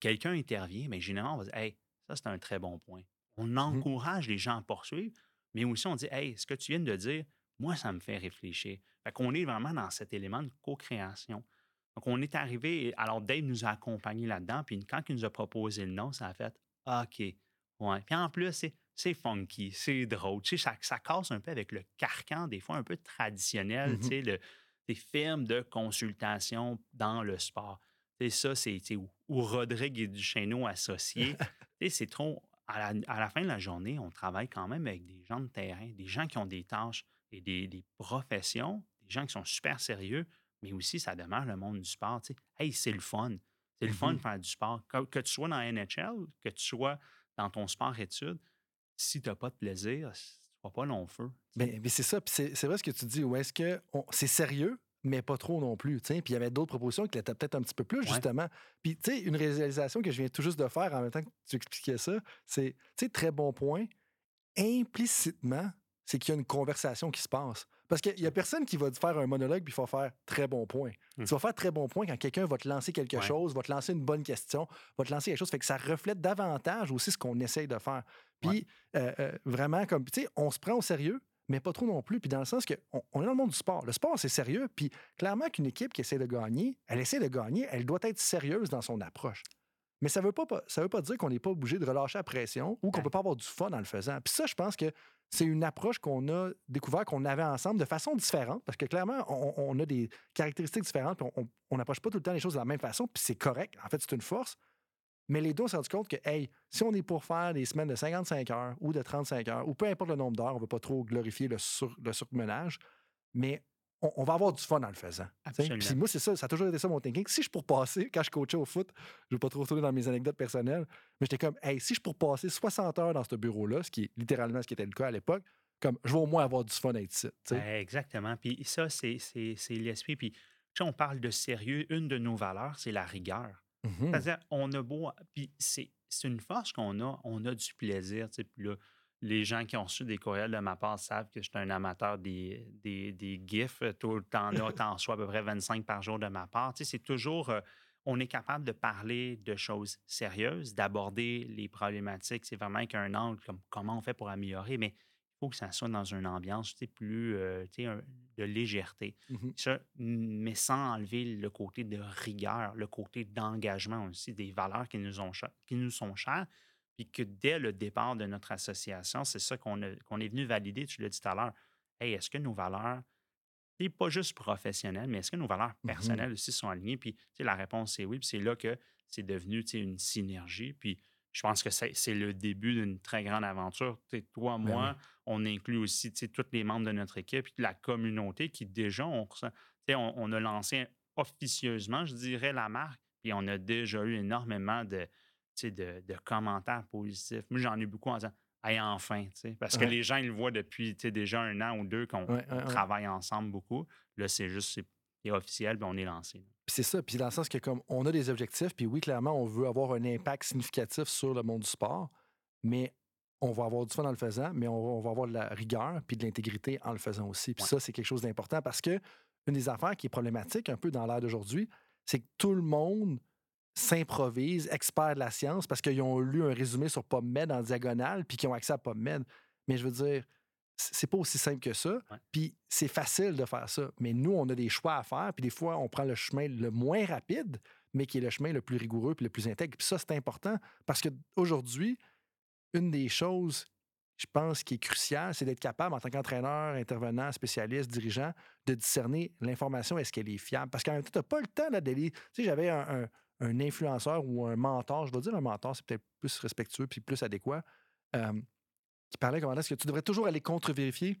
quelqu'un intervient, mais généralement, on va dire Hey, ça, c'est un très bon point. On mmh encourage les gens à poursuivre, mais aussi on dit Hey, ce que tu viens de dire, moi, ça me fait réfléchir. Fait qu'on est vraiment dans cet élément de co-création. Donc, on est arrivé, alors Dave nous a accompagnés là-dedans, puis quand il nous a proposé le nom, ça a fait OK. Ouais. Puis en plus, c'est funky, c'est drôle. Tu sais, ça, ça, casse un peu avec le carcan, des fois un peu traditionnel, tu sais, mm-hmm. Des firmes de consultation dans le sport. C'est ça, c'est où, Rodrigue et Duchesneau associés. c'est trop. À la, à la, fin de la journée, on travaille quand même avec des gens de terrain, des gens qui ont des tâches des, professions, des gens qui sont super sérieux, mais aussi ça demeure le monde du sport. Hey, c'est le fun. C'est le fun de mmh faire du sport. Que, tu sois dans la NHL, que tu sois dans ton sport-études, si tu n'as pas de plaisir, pas long feu. Mais, mais c'est ça, c'est vrai ce que tu dis. Où est-ce que c'est sérieux, mais pas trop non plus. Puis il y avait d'autres propositions qui étaient peut-être un petit peu plus, justement. Puis, tu sais, une réalisation que je viens tout juste de faire en même temps que tu expliquais ça, c'est, tu sais, très bon point. Implicitement, c'est qu'il y a une conversation qui se passe. Parce qu'il n'y a personne qui va faire un monologue puis il va faire très bon point. Mmh. Tu vas faire très bon point quand quelqu'un va te lancer quelque chose, va te lancer une bonne question, va te lancer quelque chose. Fait que ça reflète davantage aussi ce qu'on essaye de faire. Puis euh, euh, vraiment, comme, tu sais, on se prend au sérieux, mais pas trop non plus. Puis dans le sens qu'on on est dans le monde du sport. Le sport, c'est sérieux. Puis clairement qu'une équipe qui essaie de gagner, elle essaie de gagner, elle doit être sérieuse dans son approche. Mais ça ne veut, pas, ça veut pas dire qu'on n'est pas obligé de relâcher la pression ou qu'on ne peut pas avoir du fun en le faisant. Puis ça, je pense que c'est une approche qu'on a découvert qu'on avait ensemble de façon différente, parce que clairement, on, a des caractéristiques différentes, on n'approche pas tout le temps les choses de la même façon, puis c'est correct. En fait, c'est une force. Mais les deux, on s'est rendu compte que, hey, si on est pour faire des semaines de 55 heures ou de 35 heures, ou peu importe le nombre d'heures, on ne va pas trop glorifier le, sur, le surmenage, mais on, va avoir du fun en le faisant. Puis moi, c'est ça, ça a toujours été ça mon thinking. Si je pour passer, quand je coachais au foot, je ne vais pas trop retourner dans mes anecdotes personnelles, mais j'étais comme, hey, si je pour passer 60 heures dans ce bureau-là, ce qui est littéralement ce qui était le cas à l'époque, comme je vais au moins avoir du fun à être ici. exactement. Puis ça, c'est l'esprit. Puis on parle de sérieux, une de nos valeurs, c'est la rigueur. Mmh C'est-à-dire, on a beau. Puis c'est une force qu'on a, on a du plaisir. Puis là, les gens qui ont reçu des courriels de ma part savent que je suis un amateur des, des, des GIFs. Tout le temps là, t'en reçois à peu près 25 par jour de ma part. Tu sais, c'est toujours. Euh, on est capable de parler de choses sérieuses, d'aborder les problématiques. C'est vraiment qu'un angle comme comment on fait pour améliorer, mais il faut que ça soit dans une ambiance plus euh, de légèreté. Mmh mais sans enlever le côté de rigueur, le côté d'engagement aussi, des valeurs qui nous, ont, qui nous sont chères. Puis que dès le départ de notre association, c'est ça qu'on est venu valider, tu l'as dit tout à l'heure. Hey, est-ce que nos valeurs pas juste professionnel, mais est-ce que nos valeurs mmh personnelles aussi sont alignées? Puis la réponse est oui. Puis c'est là que c'est devenu une synergie. Puis je pense que c'est le début d'une très grande aventure. toi, ben moi, on inclut aussi tous les membres de notre équipe, puis la communauté qui déjà, on, on, a lancé officieusement, je dirais, la marque, puis on a déjà eu énormément de, de, de commentaires positifs. Moi, j'en ai beaucoup en disant Hey, enfin, parce que les gens, ils le voient depuis déjà un an ou deux qu'on travaille ensemble beaucoup. Là, c'est juste, c'est officiel, puis on est lancé. Puis c'est ça, puis dans le sens que comme on a des objectifs, puis oui, clairement, on veut avoir un impact significatif sur le monde du sport, mais on va avoir du fun en le faisant, mais on, va avoir de la rigueur puis de l'intégrité en le faisant aussi. Puis ça, c'est quelque chose d'important parce que une des affaires qui est problématique un peu dans l'ère d'aujourd'hui, c'est que tout le monde s'improvisent experts de la science parce qu'ils ont lu un résumé sur PubMed en diagonale puis qu'ils ont accès à PubMed. Mais je veux dire, c'est pas aussi simple que ça. Puis c'est facile de faire ça. Mais nous, on a des choix à faire. Puis des fois, on prend le chemin le moins rapide, mais qui est le chemin le plus rigoureux puis le plus intègre. Puis ça, c'est important parce qu'aujourd'hui, une des choses, je pense, qui est cruciale, c'est d'être capable, en tant qu'entraîneur, intervenant, spécialiste, dirigeant, de discerner l'information, est-ce qu'elle est fiable? Parce qu'en même temps, tu n'as pas le temps d'aller. Tu sais, j'avais un un influenceur ou un mentor, je vais dire un mentor, c'est peut-être plus respectueux puis plus adéquat, qui parlait comment est-ce que tu devrais toujours aller contre-vérifier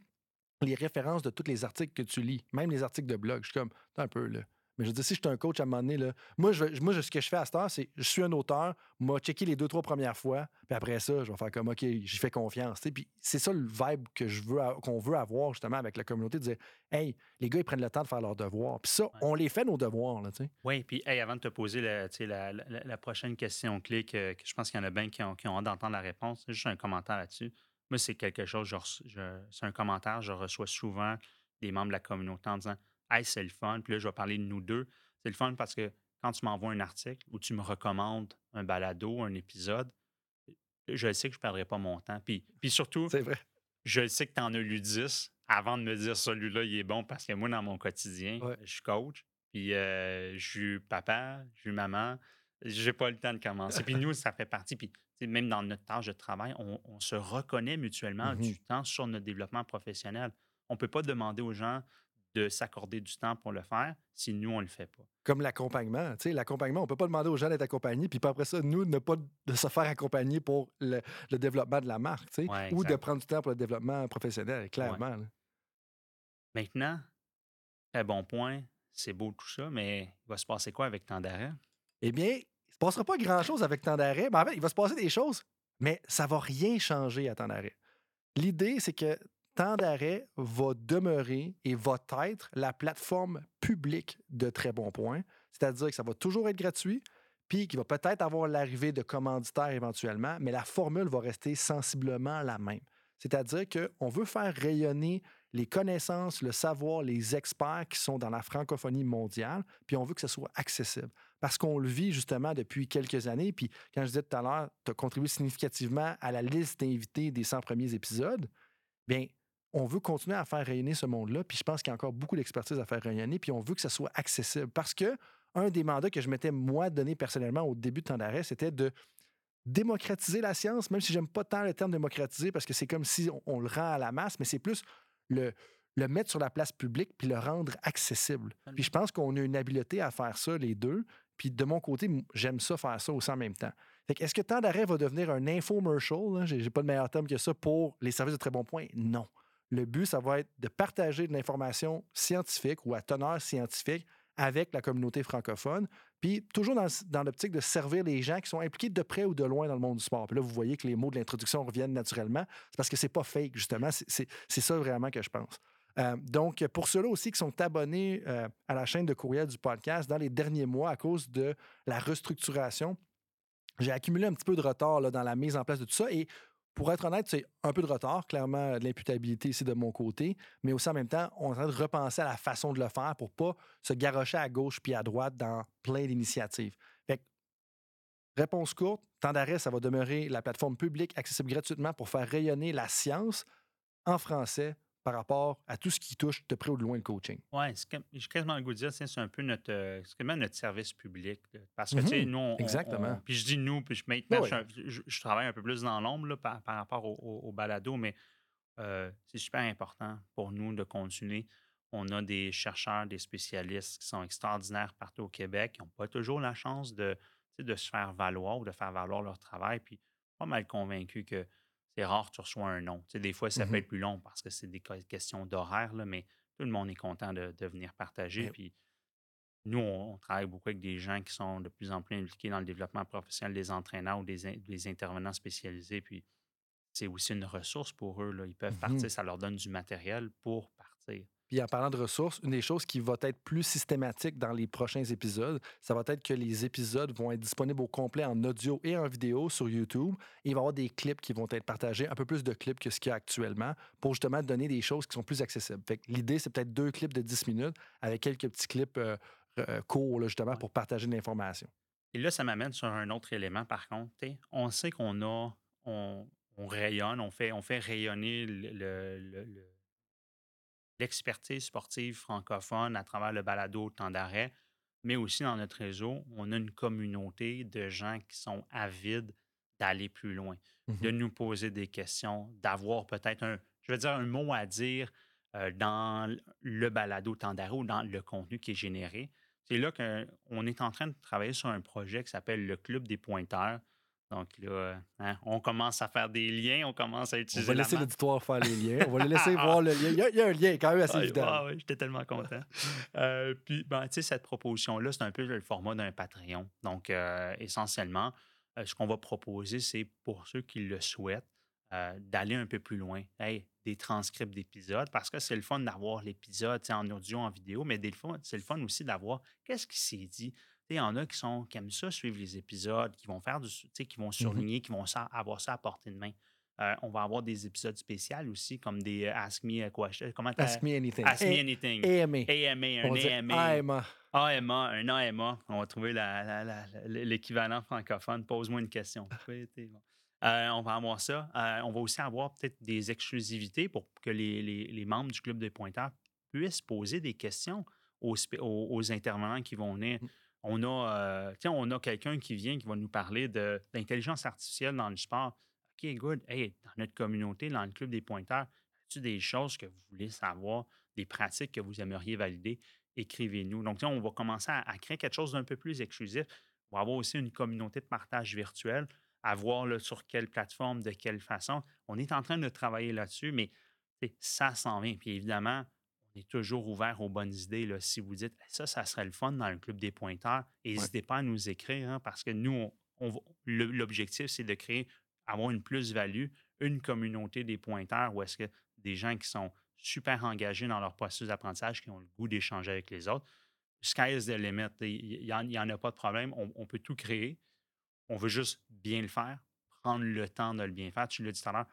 les références de tous les articles que tu lis, même les articles de blog. Je suis comme, un peu là. Mais je veux dire, si je suis un coach à un moment donné, là, moi, je, moi, ce que je fais à cette heure, c'est je suis un auteur, moi, checker les deux, trois premières fois, puis après ça, je vais faire comme OK, j'y fais confiance. Puis c'est ça le vibe que je veux qu'on veut avoir justement avec la communauté, de dire Hey, les gars, ils prennent le temps de faire leurs devoirs. Puis ça, on les fait nos devoirs. Là, oui, puis hey, avant de te poser la, la, la, prochaine question clé, que, je pense qu'il y en a bien qui ont, qui ont hâte d'entendre la réponse, juste un commentaire là-dessus. Moi, c'est quelque chose, c'est un commentaire, je reçois souvent des membres de la communauté en disant Hey, c'est le fun. Puis là, je vais parler de nous deux. C'est le fun parce que quand tu m'envoies un article ou tu me recommandes un balado, un épisode, je sais que je ne perdrai pas mon temps. Puis, puis surtout, je sais que tu en as lu 10 avant de me dire celui-là, il est bon parce que moi, dans mon quotidien, je suis coach. Puis euh, je suis papa, je suis maman. J'ai pas le temps de commencer. Puis nous, ça fait partie. Puis même dans notre tâche de travail, on, se reconnaît mutuellement du mmh temps sur notre développement professionnel. On ne peut pas demander aux gens de s'accorder du temps pour le faire si nous, on ne le fait pas. Comme l'accompagnement. Tu sais, l'accompagnement, on ne peut pas demander aux gens d'être accompagnés, puis après ça, nous, ne pas de se faire accompagner pour le, développement de la marque, tu sais, ou de prendre du temps pour le développement professionnel, clairement. Maintenant, très bon point, c'est beau tout ça, mais il va se passer quoi avec temps d'arrêt? Eh bien, il ne se passera pas grand-chose avec temps d'arrêt. Mais en fait, il va se passer des choses, mais ça ne va rien changer à temps d'arrêt. L'idée, c'est que Temps d'arrêt va demeurer et va être la plateforme publique de Très Bon Point. C'est-à-dire que ça va toujours être gratuit, puis qu'il va peut-être avoir l'arrivée de commanditaires éventuellement, mais la formule va rester sensiblement la même. C'est-à-dire qu'on veut faire rayonner les connaissances, le savoir, les experts qui sont dans la francophonie mondiale, puis on veut que ce soit accessible. Parce qu'on le vit justement depuis quelques années, puis quand je disais tout à l'heure, tu as contribué significativement à la liste d'invités des 100 premiers épisodes, bien, on veut continuer à faire rayonner ce monde-là, puis je pense qu'il y a encore beaucoup d'expertise à faire rayonner, puis on veut que ça soit accessible. Parce que un des mandats que je m'étais, moi, donné personnellement au début de temps d'arrêt, c'était de démocratiser la science, même si j'aime pas tant le terme démocratiser, parce que c'est comme si on, le rend à la masse, mais c'est plus le, le mettre sur la place publique puis le rendre accessible. Puis je pense qu'on a une habileté à faire ça, les deux. Puis de mon côté, j'aime ça faire ça aussi en même temps. Est-ce que temps d'arrêt va devenir un infomercial? J'ai pas de meilleur terme que ça pour les services de très bon point? Non. Le but, ça va être de partager de l'information scientifique ou à teneur scientifique avec la communauté francophone, puis toujours dans, l'optique de servir les gens qui sont impliqués de près ou de loin dans le monde du sport. Puis là, vous voyez que les mots de l'introduction reviennent naturellement. C'est parce que c'est pas fake, justement. C'est ça vraiment que je pense. Euh, donc, pour ceux-là aussi qui sont abonnés euh, à la chaîne de courriel du podcast, dans les derniers mois, à cause de la restructuration, j'ai accumulé un petit peu de retard dans la mise en place de tout ça. Et pour être honnête, c'est un peu de retard, clairement, de l'imputabilité ici de mon côté, mais aussi en même temps, on est en train de repenser à la façon de le faire pour pas se garrocher à gauche puis à droite dans plein d'initiatives. réponse courte, temps d'arrêt, ça va demeurer la plateforme publique accessible gratuitement pour faire rayonner la science en français par rapport à tout ce qui touche de près ou de loin le coaching. Oui, j'ai quasiment le goût de dire, c'est un peu notre, euh, notre service public. parce que, tu sais, mmh nous, on, Exactement. puis je dis nous, puis je, maintenant, je, travaille un peu plus dans l'ombre par, par, rapport au, balado, mais euh, c'est super important pour nous de continuer. On a des chercheurs, des spécialistes qui sont extraordinaires partout au Québec, qui n'ont pas toujours la chance de, de se faire valoir ou de faire valoir leur travail. Puis, pas mal convaincu que c'est rare que tu reçois un nom. des fois, ça mmh peut être plus long parce que c'est des questions d'horaire, mais tout le monde est content de, venir partager. Puis nous, on, travaille beaucoup avec des gens qui sont de plus en plus impliqués dans le développement professionnel des entraîneurs ou des, intervenants spécialisés. Puis c'est aussi une ressource pour eux. Là. Ils peuvent mmh partir, ça leur donne du matériel pour partir. Puis en parlant de ressources, une des choses qui va être plus systématique dans les prochains épisodes, ça va être que les épisodes vont être disponibles au complet en audio et en vidéo sur YouTube. il va y avoir des clips qui vont être partagés, un peu plus de clips que ce qu'il y a actuellement, pour justement donner des choses qui sont plus accessibles. l'idée, c'est peut-être deux clips de 10 minutes avec quelques petits clips euh, euh, courts, justement, pour partager de l'information. Et là, ça m'amène sur un autre élément, par contre. On sait qu'on a, on, rayonne, on fait, on fait rayonner le l'expertise sportive francophone à travers le balado Temps d'arrêt, mais aussi dans notre réseau, on a une communauté de gens qui sont avides d'aller plus loin, de mmh nous poser des questions, d'avoir peut-être un, je veux dire, un mot à dire euh, dans le balado Temps d'arrêt ou dans le contenu qui est généré. C'est là qu'on est en train de travailler sur un projet qui s'appelle le Club des pointeurs, donc là, hein, on commence à faire des liens, on commence à utiliser. On va laisser l'auditoire faire les liens. On va le laisser voir le lien. Il y, a, un lien quand même assez évident. Ah, oui, j'étais tellement content. Euh, puis, ben, tu sais, cette proposition-là, c'est un peu le format d'un Patreon. Donc, euh, essentiellement, euh, ce qu'on va proposer, c'est pour ceux qui le souhaitent, d'aller un peu plus loin. Hey, des transcripts d'épisodes, parce que c'est le fun d'avoir l'épisode en audio, en vidéo, mais c'est le fun aussi d'avoir qu'est-ce qui s'est dit il y en a qui, sont, qui aiment ça, suivre les épisodes, qui vont faire du, qui vont mmh surligner, qui vont avoir ça à portée de main. Euh, on va avoir des épisodes spéciaux aussi, comme des euh, Ask Me Question. Comment Ask Me Anything. Ask Me Anything. AMA. AMA, un AMA. AMA. un AMA. On va trouver l'équivalent francophone. Pose-moi une question. Euh, on va avoir ça. on va aussi avoir peut-être des exclusivités pour que les, les, membres du Club des pointeurs puissent poser des questions aux, aux, intervenants qui vont venir. On a, euh, a quelqu'un qui vient qui va nous parler d'intelligence artificielle dans le sport. OK, good. Hey, dans notre communauté, dans le club des pointeurs, y a des choses que vous voulez savoir, des pratiques que vous aimeriez valider? Écrivez-nous. Donc, on va commencer à, créer quelque chose d'un peu plus exclusif. On va avoir aussi une communauté de partage virtuel, à voir sur quelle plateforme, de quelle façon. On est en train de travailler là-dessus, mais ça s'en vient. Puis évidemment, on est toujours ouvert aux bonnes idées. Là. Si vous dites ça, ça serait le fun dans le club des pointeurs, n'hésitez pas à nous écrire hein, parce que nous, l'objectif, c'est de créer, avoir une plus-value, une communauté des pointeurs où est-ce que des gens qui sont super engagés dans leur processus d'apprentissage, qui ont le goût d'échanger avec les autres. Sky is the limit. Il n'y en, a pas de problème. On, on, peut tout créer. On veut juste bien le faire, prendre le temps de le bien faire. Tu l'as dit tout à l'heure,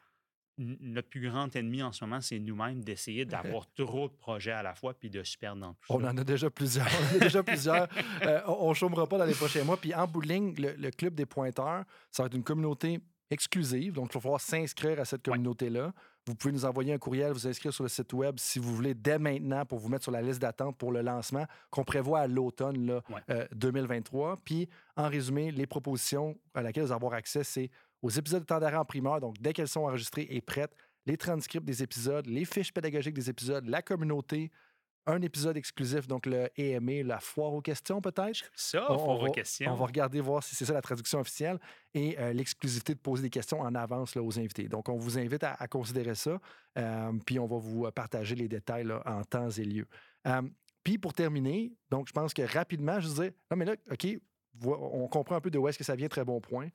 notre plus grand ennemi en ce moment, c'est nous-mêmes d'essayer d'avoir trop de projets à la fois puis de se perdre dans tout on ça. En a déjà plusieurs. On a déjà plusieurs. Euh, on ne chômera pas dans les prochains mois. Puis en bout le, Club des pointeurs, ça va être une communauté exclusive. Donc, il va falloir s'inscrire à cette communauté-là. Vous pouvez nous envoyer un courriel, vous inscrire sur le site web si vous voulez dès maintenant pour vous mettre sur la liste d'attente pour le lancement qu'on prévoit à l'automne 2023. Euh, puis, en résumé, les propositions à laquelle vous allez avoir accès, c'est aux épisodes de temps d'arrêt en primeur. Donc, dès qu'elles sont enregistrées et prêtes, les transcripts des épisodes, les fiches pédagogiques des épisodes, la communauté, un épisode exclusif, donc le EMA, la foire aux questions peut-être. Ça, on, foire aux questions. On va regarder voir si c'est ça la traduction officielle et euh, l'exclusivité de poser des questions en avance là, aux invités. Donc, on vous invite à, considérer ça, euh, puis on va vous partager les détails en temps et lieu. Euh, puis pour terminer, donc je pense que rapidement, je disais, non mais là, OK, on comprend un peu de où est-ce que ça vient, très bon point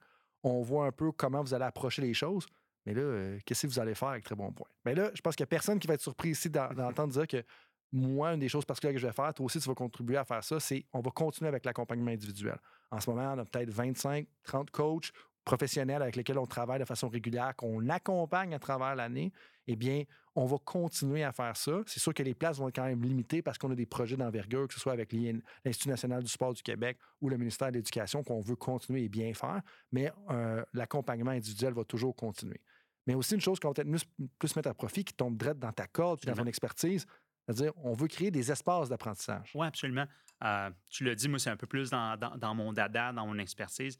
on voit un peu comment vous allez approcher les choses. Mais là, euh, qu'est-ce que vous allez faire avec très bon point? Mais là, je pense qu'il n'y a personne qui va être surpris ici d'entendre dire que moi, une des choses particulières que je vais faire, toi aussi, tu vas contribuer à faire ça, c'est on va continuer avec l'accompagnement individuel. En ce moment, on a peut-être 25, 30 coachs professionnels avec lesquels on travaille de façon régulière, qu'on accompagne à travers l'année, eh bien, on va continuer à faire ça. C'est sûr que les places vont être quand même limitées parce qu'on a des projets d'envergure, que ce soit avec l'Institut national du sport du Québec ou le ministère de l'Éducation, qu'on veut continuer et bien faire, mais euh, l'accompagnement individuel va toujours continuer. Mais aussi une chose qu'on va peut-être plus, mettre à profit, qui tombe direct dans ta corde et dans ton expertise, c'est-à-dire on veut créer des espaces d'apprentissage. Oui, absolument. Euh, tu l'as dit, moi, c'est un peu plus dans, dans, mon dada, dans mon expertise.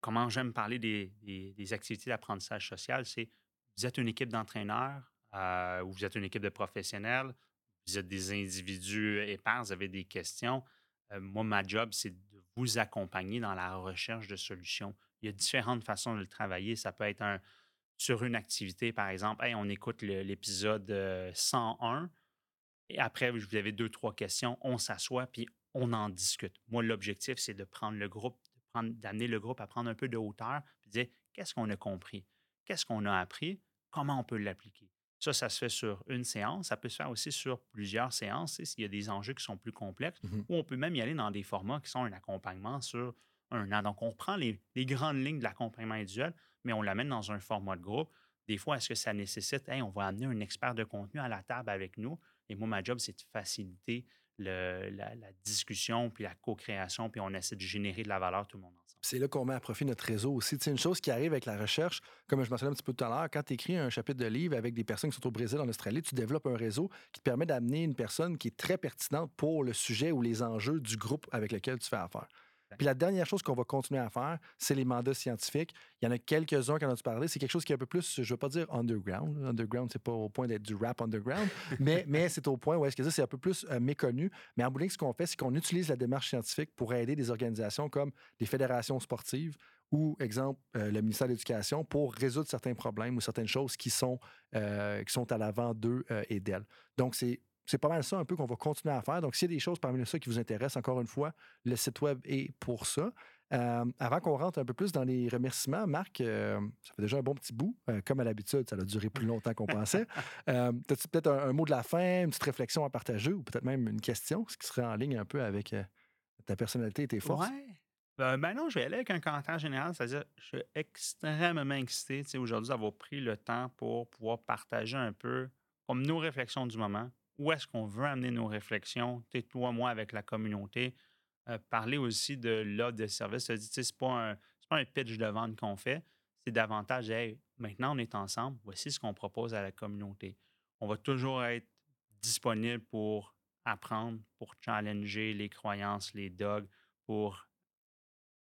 Comment j'aime parler des, des activités d'apprentissage social, c'est vous êtes une équipe d'entraîneurs euh, ou vous êtes une équipe de professionnels, vous êtes des individus épars, vous avez des questions. Euh, moi, ma job, c'est de vous accompagner dans la recherche de solutions. Il y a différentes façons de le travailler. Ça peut être un, sur une activité, par exemple, on écoute l'épisode 101 euh, et après, vous avez deux, trois questions, on s'assoit puis on en discute. Moi, l'objectif, c'est de prendre le groupe, d'amener le groupe à prendre un peu de hauteur puis dire qu'est-ce qu'on a compris, qu'est-ce qu'on a appris, comment on peut l'appliquer. Ça, ça se fait sur une séance. Ça peut se faire aussi sur plusieurs séances, s'il y a des enjeux qui sont plus complexes, mmh ou on peut même y aller dans des formats qui sont un accompagnement sur un an. Donc, on prend les, grandes lignes de l'accompagnement individuel, mais on l'amène dans un format de groupe. Des fois, est-ce que ça nécessite, hey, on va amener un expert de contenu à la table avec nous? Et moi, ma job, c'est de faciliter la, discussion, puis la co-création, puis on essaie de générer de la valeur tout le monde ensemble. C'est là qu'on met à profit notre réseau aussi. C'est une chose qui arrive avec la recherche, comme je mentionnais un petit peu tout à l'heure, quand tu écris un chapitre de livre avec des personnes qui sont au Brésil, en Australie, tu développes un réseau qui te permet d'amener une personne qui est très pertinente pour le sujet ou les enjeux du groupe avec lequel tu fais affaire. Puis la dernière chose qu'on va continuer à faire, c'est les mandats scientifiques. Il y en a quelques-uns qu'on a parlé. C'est quelque chose qui est un peu plus, je ne veux pas dire underground. Underground, c'est pas au point d'être du rap underground, mais, mais c'est au point où est-ce que ça, c'est un peu plus euh, méconnu. Mais en bowling, ce qu'on fait, c'est qu'on utilise la démarche scientifique pour aider des organisations comme les fédérations sportives ou, exemple, euh, le ministère de l'Éducation pour résoudre certains problèmes ou certaines choses qui sont, euh, qui sont à l'avant d'eux et d'elles. Donc, c'est c'est pas mal ça un peu qu'on va continuer à faire. Donc, s'il y a des choses parmi ça qui vous intéressent, encore une fois, le site web est pour ça. Euh, avant qu'on rentre un peu plus dans les remerciements, Marc, euh, ça fait déjà un bon petit bout. Euh, comme à l'habitude, ça a duré plus longtemps qu'on pensait. As-tu peut-être un, mot de la fin, une petite réflexion à partager ou peut-être même une question, ce qui serait en ligne un peu avec ta personnalité et tes forces? Ouais. Ben, non, je vais aller avec un commentaire général, c'est-à-dire je suis extrêmement excité aujourd'hui d'avoir pris le temps pour pouvoir partager un peu comme nos réflexions du moment, où est-ce qu'on veut amener nos réflexions, toi, moi, avec la communauté. Euh, parler aussi de l'offre de service. Ce n'est pas, un, pas un pitch de vente qu'on fait, c'est davantage, hey, maintenant on est ensemble, voici ce qu'on propose à la communauté. On va toujours être disponible pour apprendre, pour challenger les croyances, les dogs, pour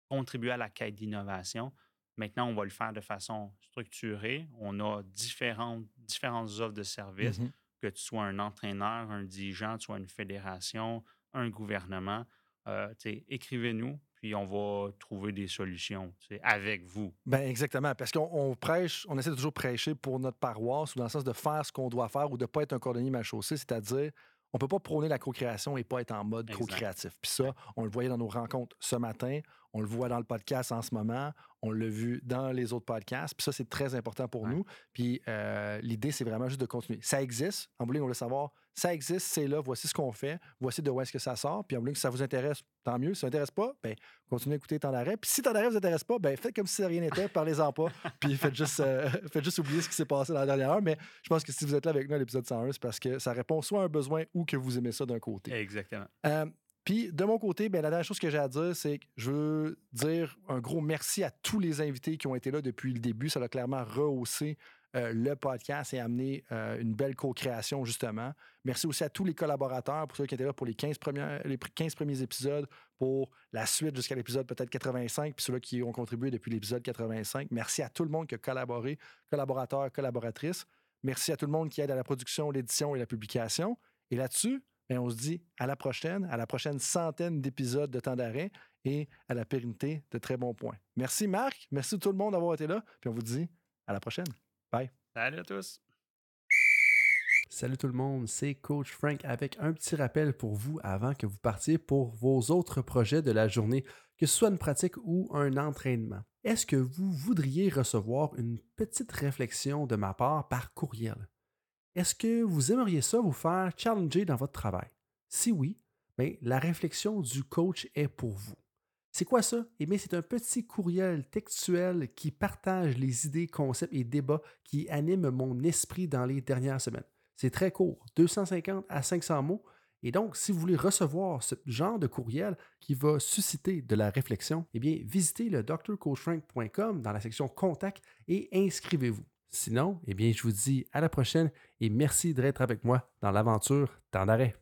contribuer à la quête d'innovation. Maintenant, on va le faire de façon structurée. On a différentes, différentes offres de services. Mmh que tu sois un entraîneur, un dirigeant, tu sois une fédération, un gouvernement, euh, écrivez-nous, puis on va trouver des solutions avec vous. Ben exactement, parce qu'on prêche, on essaie de toujours prêcher pour notre paroisse ou dans le sens de faire ce qu'on doit faire ou de ne pas être un cordonnier mal chaussé, c'est-à-dire on ne peut pas prôner la co-création et pas être en mode co-créatif. Puis ça, on le voyait dans nos rencontres ce matin, on le voit dans le podcast en ce moment, on l'a vu dans les autres podcasts. Puis ça, c'est très important pour nous. Puis euh, l'idée, c'est vraiment juste de continuer. Ça existe. En bowling, on veut savoir, ça existe, c'est là, voici ce qu'on fait, voici de où est-ce que ça sort. Puis en si ça vous intéresse, tant mieux. Si ça ne vous intéresse pas, ben, continuez à écouter Temps d'arrêt. Puis si Temps d'arrêt ne vous intéresse pas, ben, faites comme si rien n'était, parlez-en pas. Puis faites juste, euh, faites juste oublier ce qui s'est passé dans la dernière heure. Mais je pense que si vous êtes là avec nous à l'épisode 101, c'est parce que ça répond soit à un besoin ou que vous aimez ça d'un côté. Exactement. Euh, puis de mon côté, ben, la dernière chose que j'ai à dire, c'est que je veux dire un gros merci à tous les invités qui ont été là depuis le début. Ça a clairement rehaussé euh, le podcast et amené euh, une belle co-création, justement. Merci aussi à tous les collaborateurs, pour ceux qui étaient là pour les 15, premiers, les 15 premiers épisodes, pour la suite jusqu'à l'épisode peut-être 85, puis ceux-là qui ont contribué depuis l'épisode 85. Merci à tout le monde qui a collaboré, collaborateurs, collaboratrices. Merci à tout le monde qui aide à la production, l'édition et la publication. Et là-dessus, et on se dit à la prochaine, à la prochaine centaine d'épisodes de temps d'arrêt et à la pérennité de très bons points. Merci Marc, merci à tout le monde d'avoir été là, puis on vous dit à la prochaine. Bye. Salut à tous. Salut tout le monde, c'est Coach Frank avec un petit rappel pour vous avant que vous partiez pour vos autres projets de la journée, que ce soit une pratique ou un entraînement. Est-ce que vous voudriez recevoir une petite réflexion de ma part par courriel? Est-ce que vous aimeriez ça vous faire challenger dans votre travail? Si oui, bien, la réflexion du coach est pour vous. C'est quoi ça? Eh bien, c'est un petit courriel textuel qui partage les idées, concepts et débats qui animent mon esprit dans les dernières semaines. C'est très court, 250 à 500 mots. Et donc, si vous voulez recevoir ce genre de courriel qui va susciter de la réflexion, eh bien, visitez le drcoachfrank.com dans la section Contact et inscrivez-vous. Sinon, eh bien, je vous dis à la prochaine et merci d'être avec moi dans l'aventure temps d'arrêt.